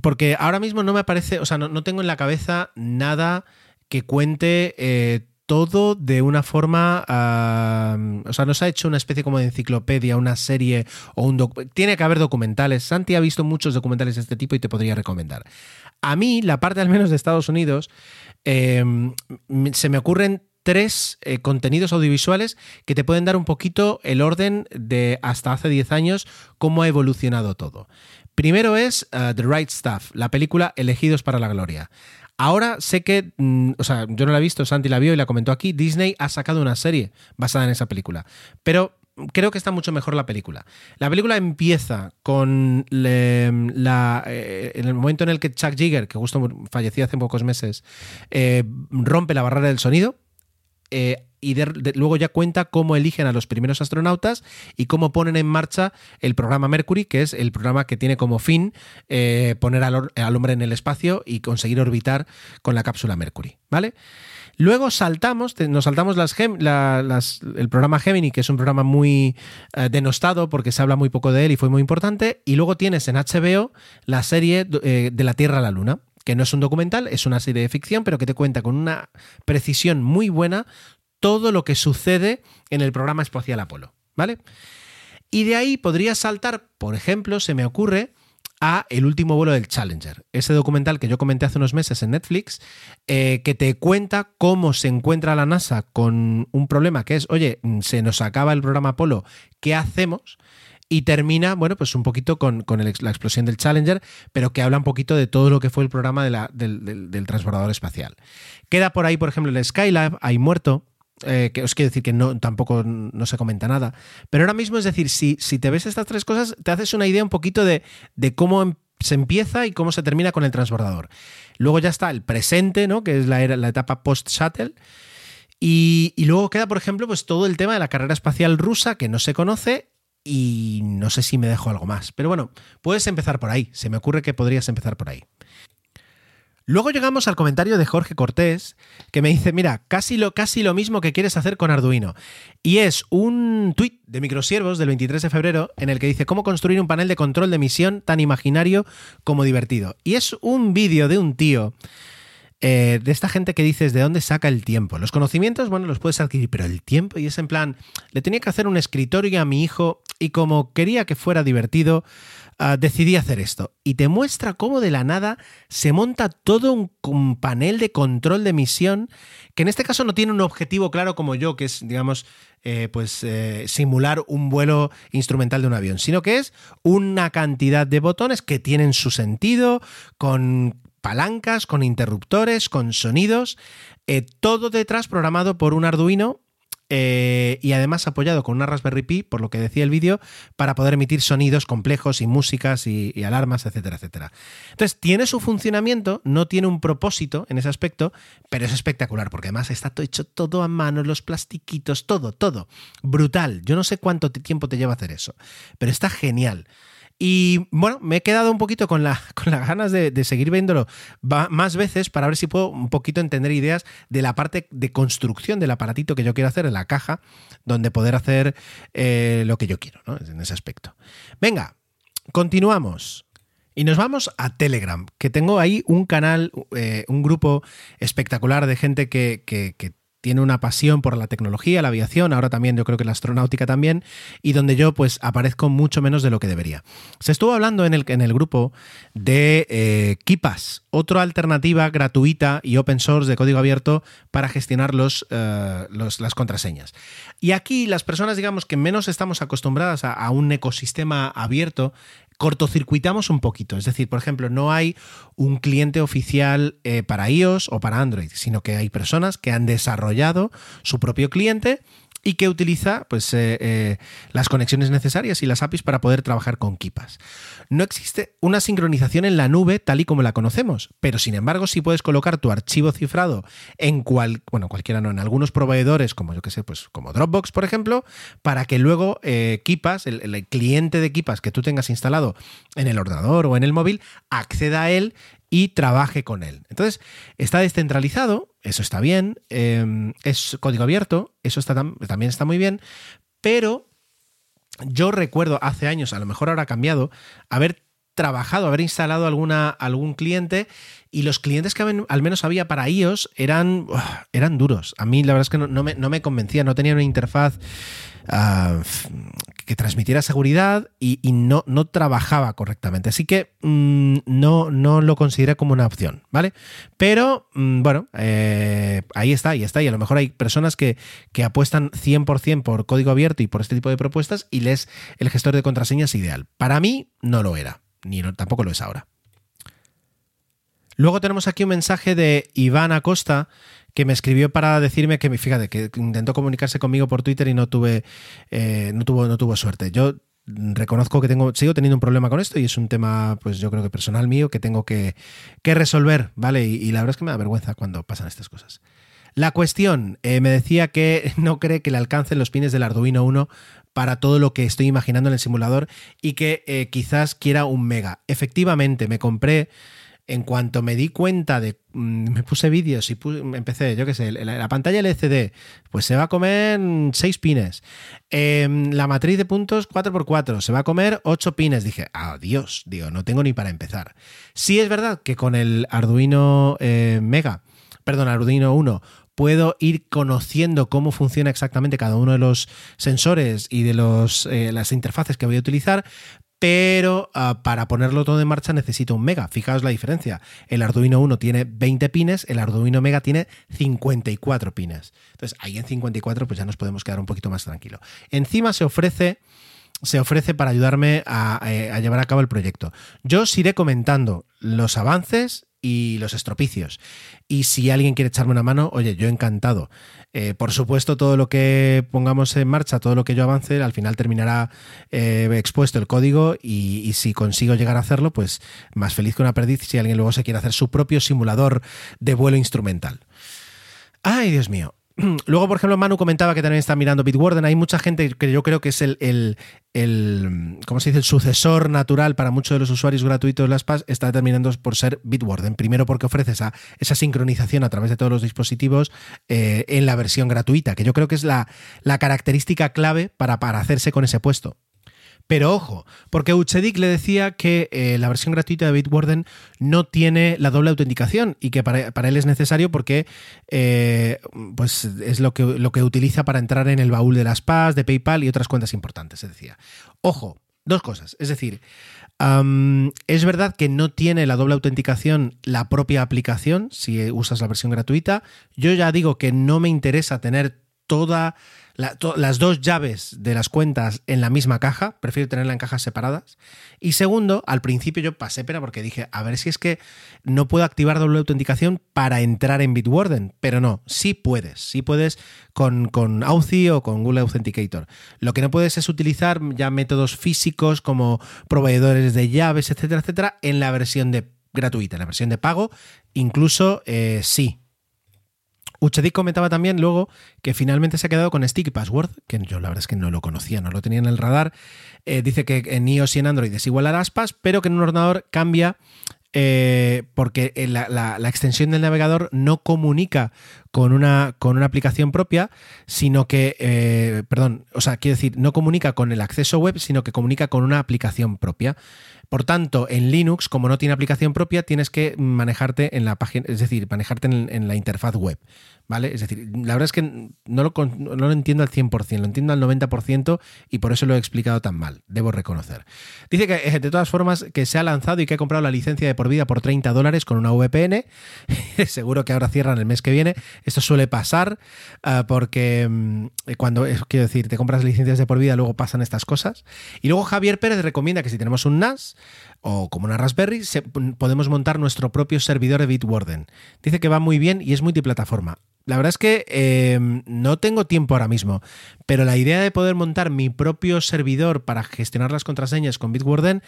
Porque ahora mismo no me parece, o sea, no, tengo en la cabeza nada que cuente eh, todo de una forma, o sea, no se ha hecho una especie como de enciclopedia, una serie o un tiene que haber documentales. Santi ha visto muchos documentales de este tipo y te podría recomendar. A mí, la parte al menos de Estados Unidos, em, se me ocurren tres eh, contenidos audiovisuales que te pueden dar un poquito el orden de hasta hace 10 años cómo ha evolucionado todo. Primero es uh, The Right Stuff, la película Elegidos para la Gloria. Ahora sé que, mm, o sea, yo no la he visto, Santi la vio y la comentó aquí, Disney ha sacado una serie basada en esa película. Pero creo que está mucho mejor la película. La película empieza con la, eh, en el momento en el que Chuck Jigger, que justo falleció hace pocos meses, eh, rompe la barrera del sonido. Eh, y luego ya cuenta cómo eligen a los primeros astronautas y cómo ponen en marcha el programa Mercury, que es el programa que tiene como fin eh, poner al, hombre en el espacio y conseguir orbitar con la cápsula Mercury, ¿vale? Luego saltamos, nos saltamos las, el programa Gemini, que es un programa muy eh, denostado porque se habla muy poco de él y fue muy importante. Y luego tienes en HBO la serie de la Tierra a la Luna, que no es un documental, es una serie de ficción, pero que te cuenta con una precisión muy buena todo lo que sucede en el programa espacial Apolo, ¿vale? Y de ahí podría saltar, por ejemplo, se me ocurre a El último vuelo del Challenger, ese documental que yo comenté hace unos meses en Netflix, eh, que te cuenta cómo se encuentra la NASA con un problema que es, oye, se nos acaba el programa Apolo, ¿qué hacemos? Y termina, bueno, pues un poquito con, la explosión del Challenger, pero que habla un poquito de todo lo que fue el programa del, transbordador espacial. Queda por ahí, por ejemplo, el Skylab, hay muerto, eh, que os quiero decir que tampoco no se comenta nada. Pero ahora mismo, es decir, si, si te ves estas tres cosas, te haces una idea un poquito de, cómo em, se empieza y cómo se termina con el transbordador. Luego ya está el presente, ¿no? Que es la, la etapa post-shuttle. Y, y, luego queda, por ejemplo, pues todo el tema de la carrera espacial rusa que no se conoce y no sé si me dejo algo más. Pero bueno, puedes empezar por ahí. Se me ocurre que podrías empezar por ahí. Luego llegamos al comentario de Jorge Cortés, que me dice, mira, casi lo, casi lo mismo que quieres hacer con Arduino. Y es un tuit de Microsiervos del 23 de febrero en el que dice cómo construir un panel de control de emisión tan imaginario como divertido. Y es un vídeo de un tío eh, de esta gente que dices, ¿de dónde saca el tiempo? Los conocimientos, bueno, los puedes adquirir, pero el tiempo, y es en plan, le tenía que hacer un escritorio a mi hijo y como quería que fuera divertido, uh, decidí hacer esto. Y te muestra cómo de la nada se monta todo un, un, panel de control de misión, que en este caso no tiene un objetivo claro como yo, que es, digamos, eh, pues eh, simular un vuelo instrumental de un avión, sino que es una cantidad de botones que tienen su sentido, con palancas, con interruptores, con sonidos, eh, todo detrás programado por un Arduino eh, y además apoyado con una Raspberry Pi, por lo que decía el vídeo, para poder emitir sonidos complejos y músicas y, y, alarmas, etcétera, etcétera. Entonces, tiene su funcionamiento, no tiene un propósito en ese aspecto, pero es espectacular, porque además está hecho todo a mano, los plastiquitos, todo, todo. Brutal. Yo no sé cuánto tiempo te lleva hacer eso, pero está genial. Y bueno, me he quedado un poquito con, la, con las ganas de, seguir viéndolo más veces para ver si puedo un poquito entender ideas de la parte de construcción del aparatito que yo quiero hacer en la caja, donde poder hacer eh, lo que yo quiero, ¿no? En ese aspecto. Venga, continuamos. Y nos vamos a Telegram, que tengo ahí un canal, eh, un grupo espectacular de gente que, que tiene una pasión por la tecnología, la aviación, ahora también yo creo que la astronáutica también, y donde yo pues aparezco mucho menos de lo que debería. Se estuvo hablando en el, en el grupo de eh, Kipas, otra alternativa gratuita y open source de código abierto para gestionar los, los, las contraseñas. Y aquí las personas, digamos, que menos estamos acostumbradas a un ecosistema abierto, cortocircuitamos un poquito. Es decir, por ejemplo, no hay un cliente oficial eh, para iOS o para Android, sino que hay personas que han desarrollado su propio cliente y que utiliza pues, eh, eh, las conexiones necesarias y las APIs para poder trabajar con Kipas. No existe una sincronización en la nube tal y como la conocemos, pero sin embargo sí puedes colocar tu archivo cifrado en cual, bueno, cualquiera no, en algunos proveedores como yo que sé, pues como Dropbox, por ejemplo, para que luego eh, Kipas, el, el cliente de Kipas que tú tengas instalado en el ordenador o en el móvil, acceda a él y trabaje con él. Entonces, está descentralizado, eso está bien, eh, es código abierto, eso está también está muy bien, pero yo recuerdo hace años, a lo mejor ahora ha cambiado, haber trabajado, haber instalado alguna, algún cliente y los clientes que al menos había para iOS eran, eran duros. A mí la verdad es que no, me, no me, convencía, no tenía una interfaz uh, que transmitiera seguridad y, no, no trabajaba correctamente. Así que mmm, no, no lo consideré como una opción, ¿vale? Pero mmm, bueno, eh, ahí está, ahí está. Y a lo mejor hay personas que, que apuestan 100% por código abierto y por este tipo de propuestas y les el gestor de contraseñas ideal. Para mí no lo era, ni tampoco lo es ahora. Luego tenemos aquí un mensaje de Iván Acosta que me escribió para decirme que, fíjate, que intentó comunicarse conmigo por Twitter y no tuve, eh, no tuvo, no tuvo suerte. Yo reconozco que tengo, sigo teniendo un problema con esto y es un tema, pues yo creo que personal mío que tengo que, que resolver, ¿vale? Y, la verdad es que me da vergüenza cuando pasan estas cosas. La cuestión, eh, me decía que no cree que le alcancen los pines del Arduino 1 para todo lo que estoy imaginando en el simulador y que eh, quizás quiera un mega. Efectivamente, me compré en cuanto me di cuenta de. mm, Me puse vídeos y puse, empecé, yo qué sé, la, la, pantalla LCD, pues se va a comer 6 pines. Eh, la matriz de puntos 4x4, se va a comer 8 pines. Dije, adiós, digo, no tengo ni para empezar. Sí es verdad que con el Arduino eh, Mega, perdón, Arduino 1, puedo ir conociendo cómo funciona exactamente cada uno de los sensores y de los, eh, las interfaces que voy a utilizar, pero uh, para ponerlo todo en marcha necesito un mega. Fijaos la diferencia. El Arduino 1 tiene 20 pines, el Arduino Mega tiene 54 pines. Entonces, ahí en 54 pues ya nos podemos quedar un poquito más tranquilo. Encima se ofrece se ofrece para ayudarme a, a, llevar a cabo el proyecto. Yo os iré comentando los avances y los estropicios. Y si alguien quiere echarme una mano, oye, yo encantado. Eh, por supuesto, todo lo que pongamos en marcha, todo lo que yo avance, al final terminará eh, expuesto el código y, y, si consigo llegar a hacerlo, pues más feliz que una perdiz si alguien luego se quiere hacer su propio simulador de vuelo instrumental. Ay, Dios mío. Luego, por ejemplo, Manu comentaba que también está mirando Bitwarden. Hay mucha gente que yo creo que es el, el, el ¿cómo se dice? el sucesor natural para muchos de los usuarios gratuitos de las PAS, está terminando por ser Bitwarden. Primero porque ofrece esa, esa sincronización a través de todos los dispositivos eh, en la versión gratuita, que yo creo que es la, la característica clave para, para hacerse con ese puesto. Pero ojo, porque Uchedik le decía que eh, la versión gratuita de Bitwarden no tiene la doble autenticación y que para, él es necesario porque eh, pues es lo que, lo que utiliza para entrar en el baúl de las PAS, de PayPal y otras cuentas importantes, se decía. Ojo, dos cosas. Es decir, es verdad que no tiene la doble autenticación la propia aplicación si usas la versión gratuita. Yo ya digo que no me interesa tener toda las dos llaves de las cuentas en la misma caja, prefiero tenerla en cajas separadas. Y segundo, al principio yo pasé pena porque dije, a ver si es que no puedo activar doble autenticación para entrar en Bitwarden, pero no, sí puedes, sí puedes con, con Authy o con Google Authenticator. Lo que no puedes es utilizar ya métodos físicos como proveedores de llaves, etcétera, etcétera, en la versión de gratuita, en la versión de pago, incluso eh, sí, Uchedik comentaba también luego que finalmente se ha quedado con Sticky Password, que yo la verdad es que no lo conocía, no lo tenía en el radar. Eh, dice que en iOS y en Android es igual a Aspas, pero que en un ordenador cambia eh, porque la, la, extensión del navegador no comunica con una, con una aplicación propia, sino que, eh, perdón, o sea, quiere decir, no comunica con el acceso web, sino que comunica con una aplicación propia. Por tanto, en Linux, como no tiene aplicación propia, tienes que manejarte en la página, es decir, manejarte en, la interfaz web. ¿Vale? Es decir, la verdad es que no lo, no lo entiendo al 100%, lo entiendo al 90% y por eso lo he explicado tan mal, debo reconocer. Dice que, eh, de todas formas, que se ha lanzado y que ha comprado la licencia de por vida por 30 dólares con una VPN. Seguro que ahora cierran el mes que viene. Esto suele pasar uh, porque mm, cuando, quiero decir, te compras licencias de por vida, luego pasan estas cosas. Y luego Javier Pérez recomienda que si tenemos un NAS, o como una Raspberry, se, podemos montar nuestro propio servidor de Bitwarden. Dice que va muy bien y es multiplataforma. La verdad es que eh, no tengo tiempo ahora mismo, pero la idea de poder montar mi propio servidor para gestionar las contraseñas con Bitwarden,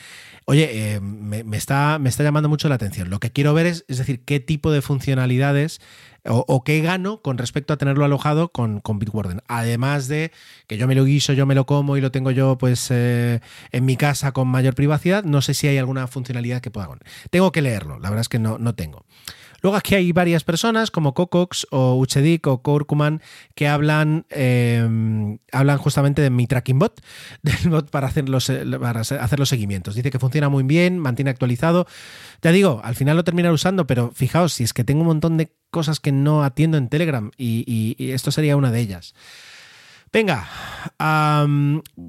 oye, eh, me, está, me está llamando mucho la atención. Lo que quiero ver es, es decir, qué tipo de funcionalidades o, qué gano con respecto a tenerlo alojado con, con, Bitwarden. Además de que yo me lo guiso, yo me lo como y lo tengo yo pues eh, en mi casa con mayor privacidad, no sé si hay alguna funcionalidad que pueda. Tengo que leerlo, la verdad es que no, no tengo. Luego aquí hay varias personas como Cocox o Uchedik o Kurkuman que hablan, em, hablan justamente de mi tracking bot, del bot para hacer, los, para hacer los seguimientos. Dice que funciona muy bien, mantiene actualizado. Ya digo, al final lo terminaré usando, pero fijaos, si es que tengo un montón de cosas que no atiendo en Telegram y, esto sería una de ellas. Venga,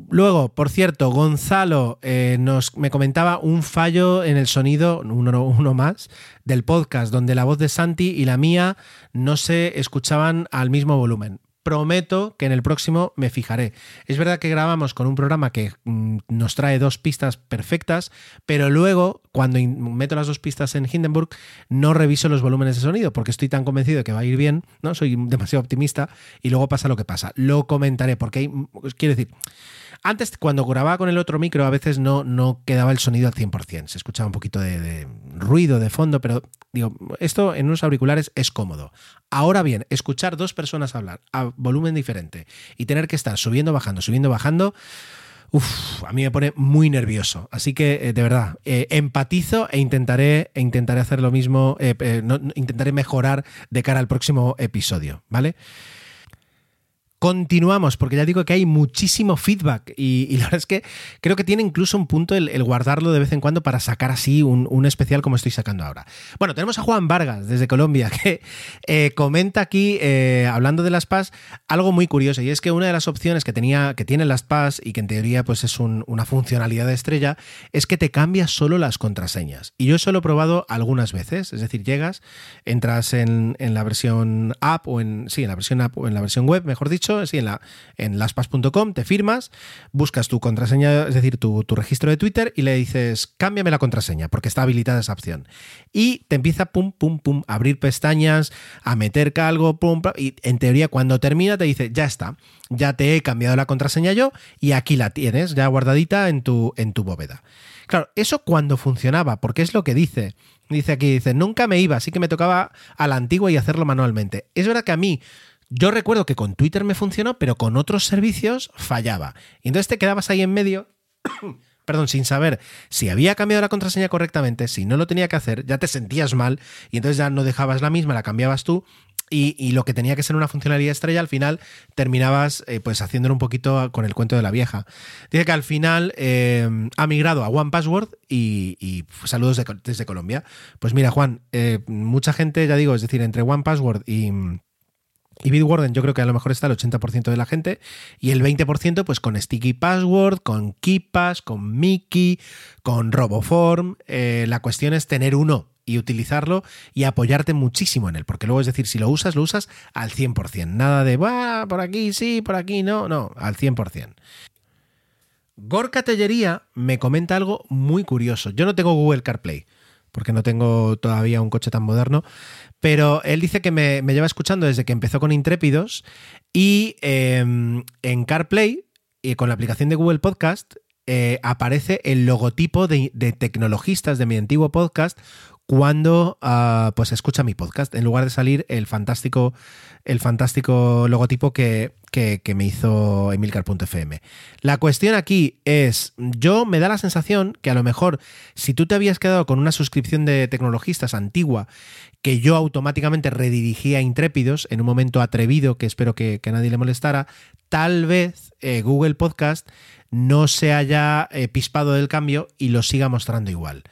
luego, por cierto, Gonzalo eh, nos, me comentaba un fallo en el sonido, uno, uno, más, del podcast, donde la voz de Santi y la mía no se escuchaban al mismo volumen prometo que en el próximo me fijaré. Es verdad que grabamos con un programa que mm, nos trae dos pistas perfectas, pero luego, cuando meto las dos pistas en Hindenburg, no reviso los volúmenes de sonido, porque estoy tan convencido de que va a ir bien, ¿no? Soy demasiado optimista, y luego pasa lo que pasa. Lo comentaré, porque hay, quiero decir, antes, cuando grababa con el otro micro, a veces no, no quedaba el sonido al 100%. Se escuchaba un poquito de, ruido de fondo, pero digo, esto en unos auriculares es cómodo. Ahora bien, escuchar dos personas hablar a volumen diferente y tener que estar subiendo, bajando, subiendo, bajando. Uf, a mí me pone muy nervioso. Así que, eh, de verdad, eh, empatizo e intentaré, e intentaré hacer lo mismo, eh, intentaré mejorar de cara al próximo episodio, ¿vale? Continuamos, porque ya digo que hay muchísimo feedback y, la verdad es que creo que tiene incluso un punto el, guardarlo de vez en cuando para sacar así un, especial como estoy sacando ahora. Bueno, tenemos a Juan Vargas desde Colombia que eh, comenta aquí, eh, hablando de las PAS, algo muy curioso y es que una de las opciones que, tenía, que tienen las PAS y que en teoría pues es una funcionalidad de estrella es que te cambia solo las contraseñas. Y yo eso lo he probado algunas veces, es decir, llegas, entras en, la versión app o en, sí, en la versión app o en la versión web, mejor dicho, en, la, en laspas.com, te firmas, buscas tu contraseña, es decir, tu, registro de Twitter y le dices, cámbiame la contraseña, porque está habilitada esa opción. Y te empieza, pum, pum, pum, a abrir pestañas, a meter algo, pum, pum, y en teoría cuando termina te dice, ya está, ya te he cambiado la contraseña yo y aquí la tienes, ya guardadita en tu, en tu bóveda. Claro, eso cuando funcionaba, porque es lo que dice. Dice aquí, dice, nunca me iba, así que me tocaba a la antigua y hacerlo manualmente. Es verdad que a mí yo recuerdo que con Twitter me funcionó, pero con otros servicios fallaba. Y entonces te quedabas ahí en medio, perdón, sin saber si había cambiado la contraseña correctamente, si no lo tenía que hacer, ya te sentías mal y entonces ya no dejabas la misma, la cambiabas tú. y, lo que tenía que ser una funcionalidad estrella, al final terminabas eh, pues haciéndolo un poquito con el cuento de la vieja. Dice que al final eh, ha migrado a One Password y, saludos desde Colombia. Pues mira, Juan, eh, mucha gente, ya digo, es decir, entre One Password y, y Bitwarden yo creo que a lo mejor está el 80% de la gente y el 20% pues con Sticky Password, con KeePass, con Mickey, con Roboform. la cuestión es tener uno y utilizarlo y apoyarte muchísimo en él, porque luego es decir, si lo usas, lo usas al 100%, nada de, va, por aquí sí, por aquí no, no, al 100%. Gorka Tellería me comenta algo muy curioso. Yo no tengo Google CarPlay, porque no tengo todavía un coche tan moderno, pero él dice que me, lleva escuchando desde que empezó con Intrépidos y em, en CarPlay, y con la aplicación de Google Podcast, eh, aparece el logotipo de, tecnologistas de mi antiguo podcast cuando uh, pues escucha mi podcast, en lugar de salir el fantástico, el fantástico logotipo que, que, me hizo Emilcar.fm. La cuestión aquí es, yo me da la sensación que a lo mejor si tú te habías quedado con una suscripción de tecnologistas antigua que yo automáticamente redirigía a Intrépidos en un momento atrevido que espero que, que nadie le molestara, tal vez eh, Google Podcast no se haya eh, pispado del cambio y lo siga mostrando igual.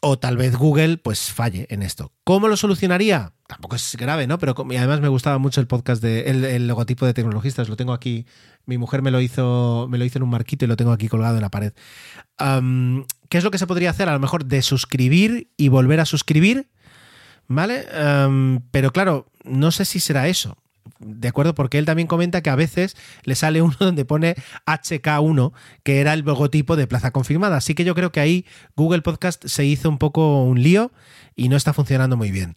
O tal vez Google pues falle en esto. ¿Cómo lo solucionaría? Tampoco es grave, ¿no? Pero además me gustaba mucho el podcast de el, logotipo de tecnologistas. Lo tengo aquí. Mi mujer me lo hizo, me lo hizo en un marquito y lo tengo aquí colgado en la pared. ¿Qué es lo que se podría hacer? A lo mejor de suscribir y volver a suscribir. ¿Vale? pero claro, no sé si será eso de acuerdo, porque él también comenta que a veces le sale uno donde pone HK1, que era el logotipo de Plaza Confirmada. Así que yo creo que ahí Google Podcast se hizo un poco un lío y no está funcionando muy bien.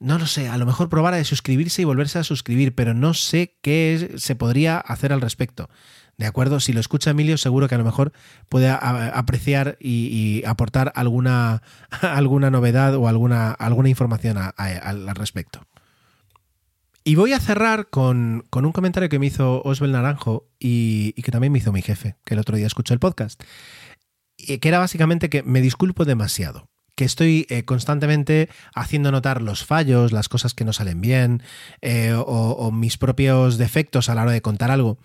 No lo sé, a lo mejor probar a suscribirse y volverse a suscribir, pero no sé qué se podría hacer al respecto. ¿De acuerdo? Si lo escucha Emilio, seguro que a lo mejor puede apreciar y, aportar alguna, alguna novedad o alguna, alguna información al respecto. Y voy a cerrar con, un comentario que me hizo Oswald Naranjo y, que también me hizo mi jefe, que el otro día escuchó el podcast, que era básicamente que me disculpo demasiado que estoy eh, constantemente haciendo notar los fallos, las cosas que no salen bien eh, o, mis propios defectos a la hora de contar algo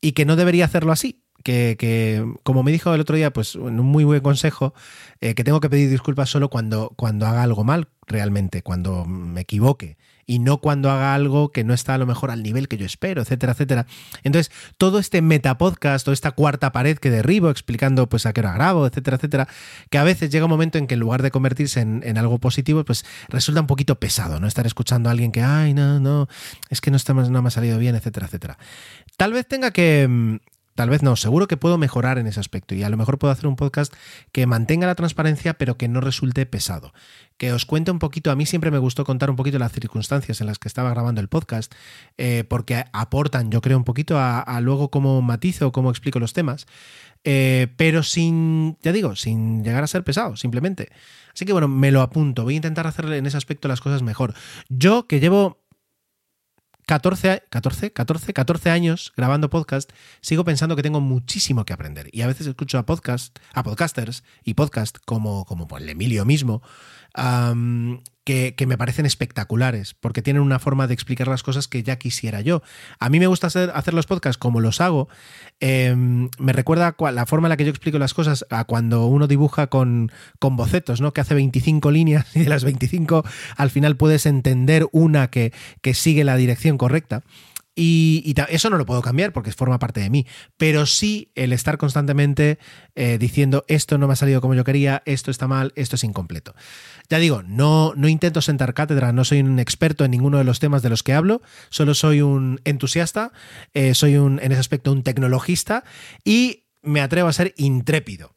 y que no debería hacerlo así. Que, como me dijo el otro día, pues un muy buen consejo, eh, que tengo que pedir disculpas solo cuando, cuando haga algo mal, realmente, cuando me equivoque y no cuando haga algo que no está a lo mejor al nivel que yo espero, etcétera, etcétera. Entonces, todo este metapodcast o esta cuarta pared que derribo explicando pues a qué hora grabo, etcétera, etcétera, que a veces llega un momento en que en lugar de convertirse en, algo positivo, pues resulta un poquito pesado, ¿no? Estar escuchando a alguien que, ay, no, no, es que no, está, no me ha salido bien, etcétera, etcétera. Tal vez tenga que, mm, Tal vez no, seguro que puedo mejorar en ese aspecto y a lo mejor puedo hacer un podcast que mantenga la transparencia pero que no resulte pesado. Que os cuente un poquito, a mí siempre me gustó contar un poquito las circunstancias en las que estaba grabando el podcast eh, porque aportan, yo creo, un poquito a, luego cómo matizo, cómo explico los temas, eh, pero sin, ya digo, sin llegar a ser pesado, simplemente. Así que bueno, me lo apunto, voy a intentar hacerle en ese aspecto las cosas mejor. Yo que llevo 14, 14, 14, 14 años grabando podcast, sigo pensando que tengo muchísimo que aprender. Y a veces escucho a podcast, a podcasters y podcast como, como el Emilio mismo, que, me parecen espectaculares, porque tienen una forma de explicar las cosas que ya quisiera yo. A mí me gusta hacer, hacer los podcasts como los hago. Em, me recuerda la forma en la que yo explico las cosas a cuando uno dibuja con, con bocetos, ¿no? Que hace 25 líneas y de las 25 al final puedes entender una que, que sigue la dirección correcta. Y, eso no lo puedo cambiar porque forma parte de mí, pero sí el estar constantemente eh, diciendo esto no me ha salido como yo quería, esto está mal, esto es incompleto. Ya digo, no, no intento sentar cátedra, no soy un experto en ninguno de los temas de los que hablo, solo soy un entusiasta, eh, soy un, en ese aspecto un tecnologista y me atrevo a ser intrépido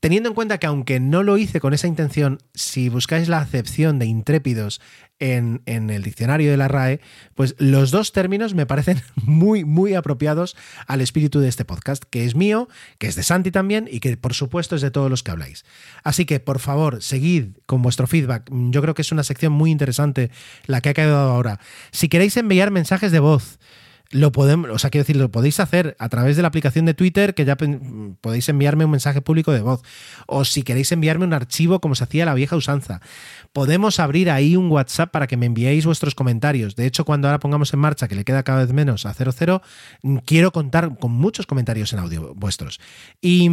teniendo en cuenta que aunque no lo hice con esa intención, si buscáis la acepción de intrépidos en, el diccionario de la RAE, pues los dos términos me parecen muy, muy apropiados al espíritu de este podcast, que es mío, que es de Santi también y que por supuesto es de todos los que habláis. Así que por favor, seguid con vuestro feedback. Yo creo que es una sección muy interesante la que ha quedado ahora. Si queréis enviar mensajes de voz, lo podemos, o sea, quiero decir, lo podéis hacer a través de la aplicación de Twitter, que ya podéis enviarme un mensaje público de voz, o si queréis enviarme un archivo como se hacía la vieja usanza. Podemos abrir ahí un WhatsApp para que me enviéis vuestros comentarios. De hecho, cuando ahora pongamos en marcha, que le queda cada vez menos a 00, quiero contar con muchos comentarios en audio vuestros. Y,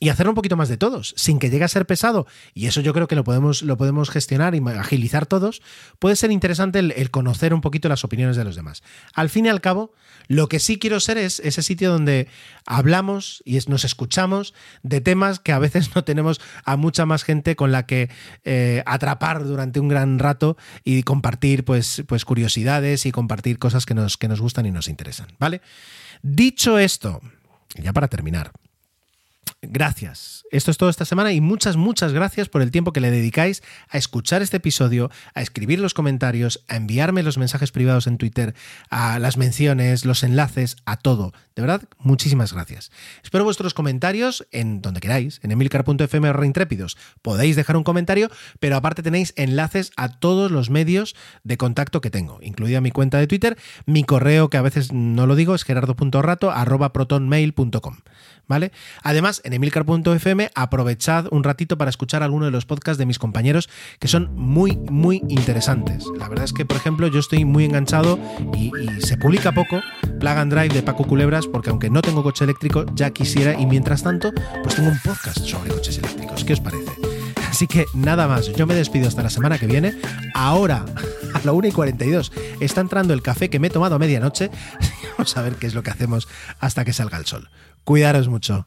y hacerlo un poquito más de todos, sin que llegue a ser pesado. Y eso yo creo que lo podemos, lo podemos gestionar y agilizar todos. Puede ser interesante el conocer un poquito las opiniones de los demás. Al fin y al cabo, lo que sí quiero ser es ese sitio donde hablamos y nos escuchamos de temas que a veces no tenemos a mucha más gente con la que eh, atrapar durante un gran rato y compartir pues, pues curiosidades y compartir cosas que nos, que nos gustan y nos interesan. ¿Vale? Dicho esto, ya para terminar, Gracias. Esto es todo esta semana y muchas, muchas gracias por el tiempo que le dedicáis a escuchar este episodio, a escribir los comentarios, a enviarme los mensajes privados en Twitter, a las menciones, los enlaces, a todo. De verdad, muchísimas gracias. Espero vuestros comentarios en donde queráis, en emilcar.fm reintrépidos. Podéis dejar un comentario, pero aparte tenéis enlaces a todos los medios de contacto que tengo, incluida mi cuenta de Twitter, mi correo que a veces no lo digo, es gerardo.rato.protonmail.com. ¿vale? Además, en emilcar.fm aprovechad un ratito para escuchar alguno de los podcasts de mis compañeros que son muy, muy interesantes. La verdad es que, por ejemplo, yo estoy muy enganchado y, se publica poco Plug and Drive de Paco Culebras porque aunque no tengo coche eléctrico, ya quisiera y mientras tanto, pues tengo un podcast sobre coches eléctricos. ¿Qué os parece? Así que nada más, yo me despido hasta la semana que viene. Ahora, a la 1 y 42, está entrando el café que me he tomado a medianoche. Vamos a ver qué es lo que hacemos hasta que salga el sol. Cuidaros mucho.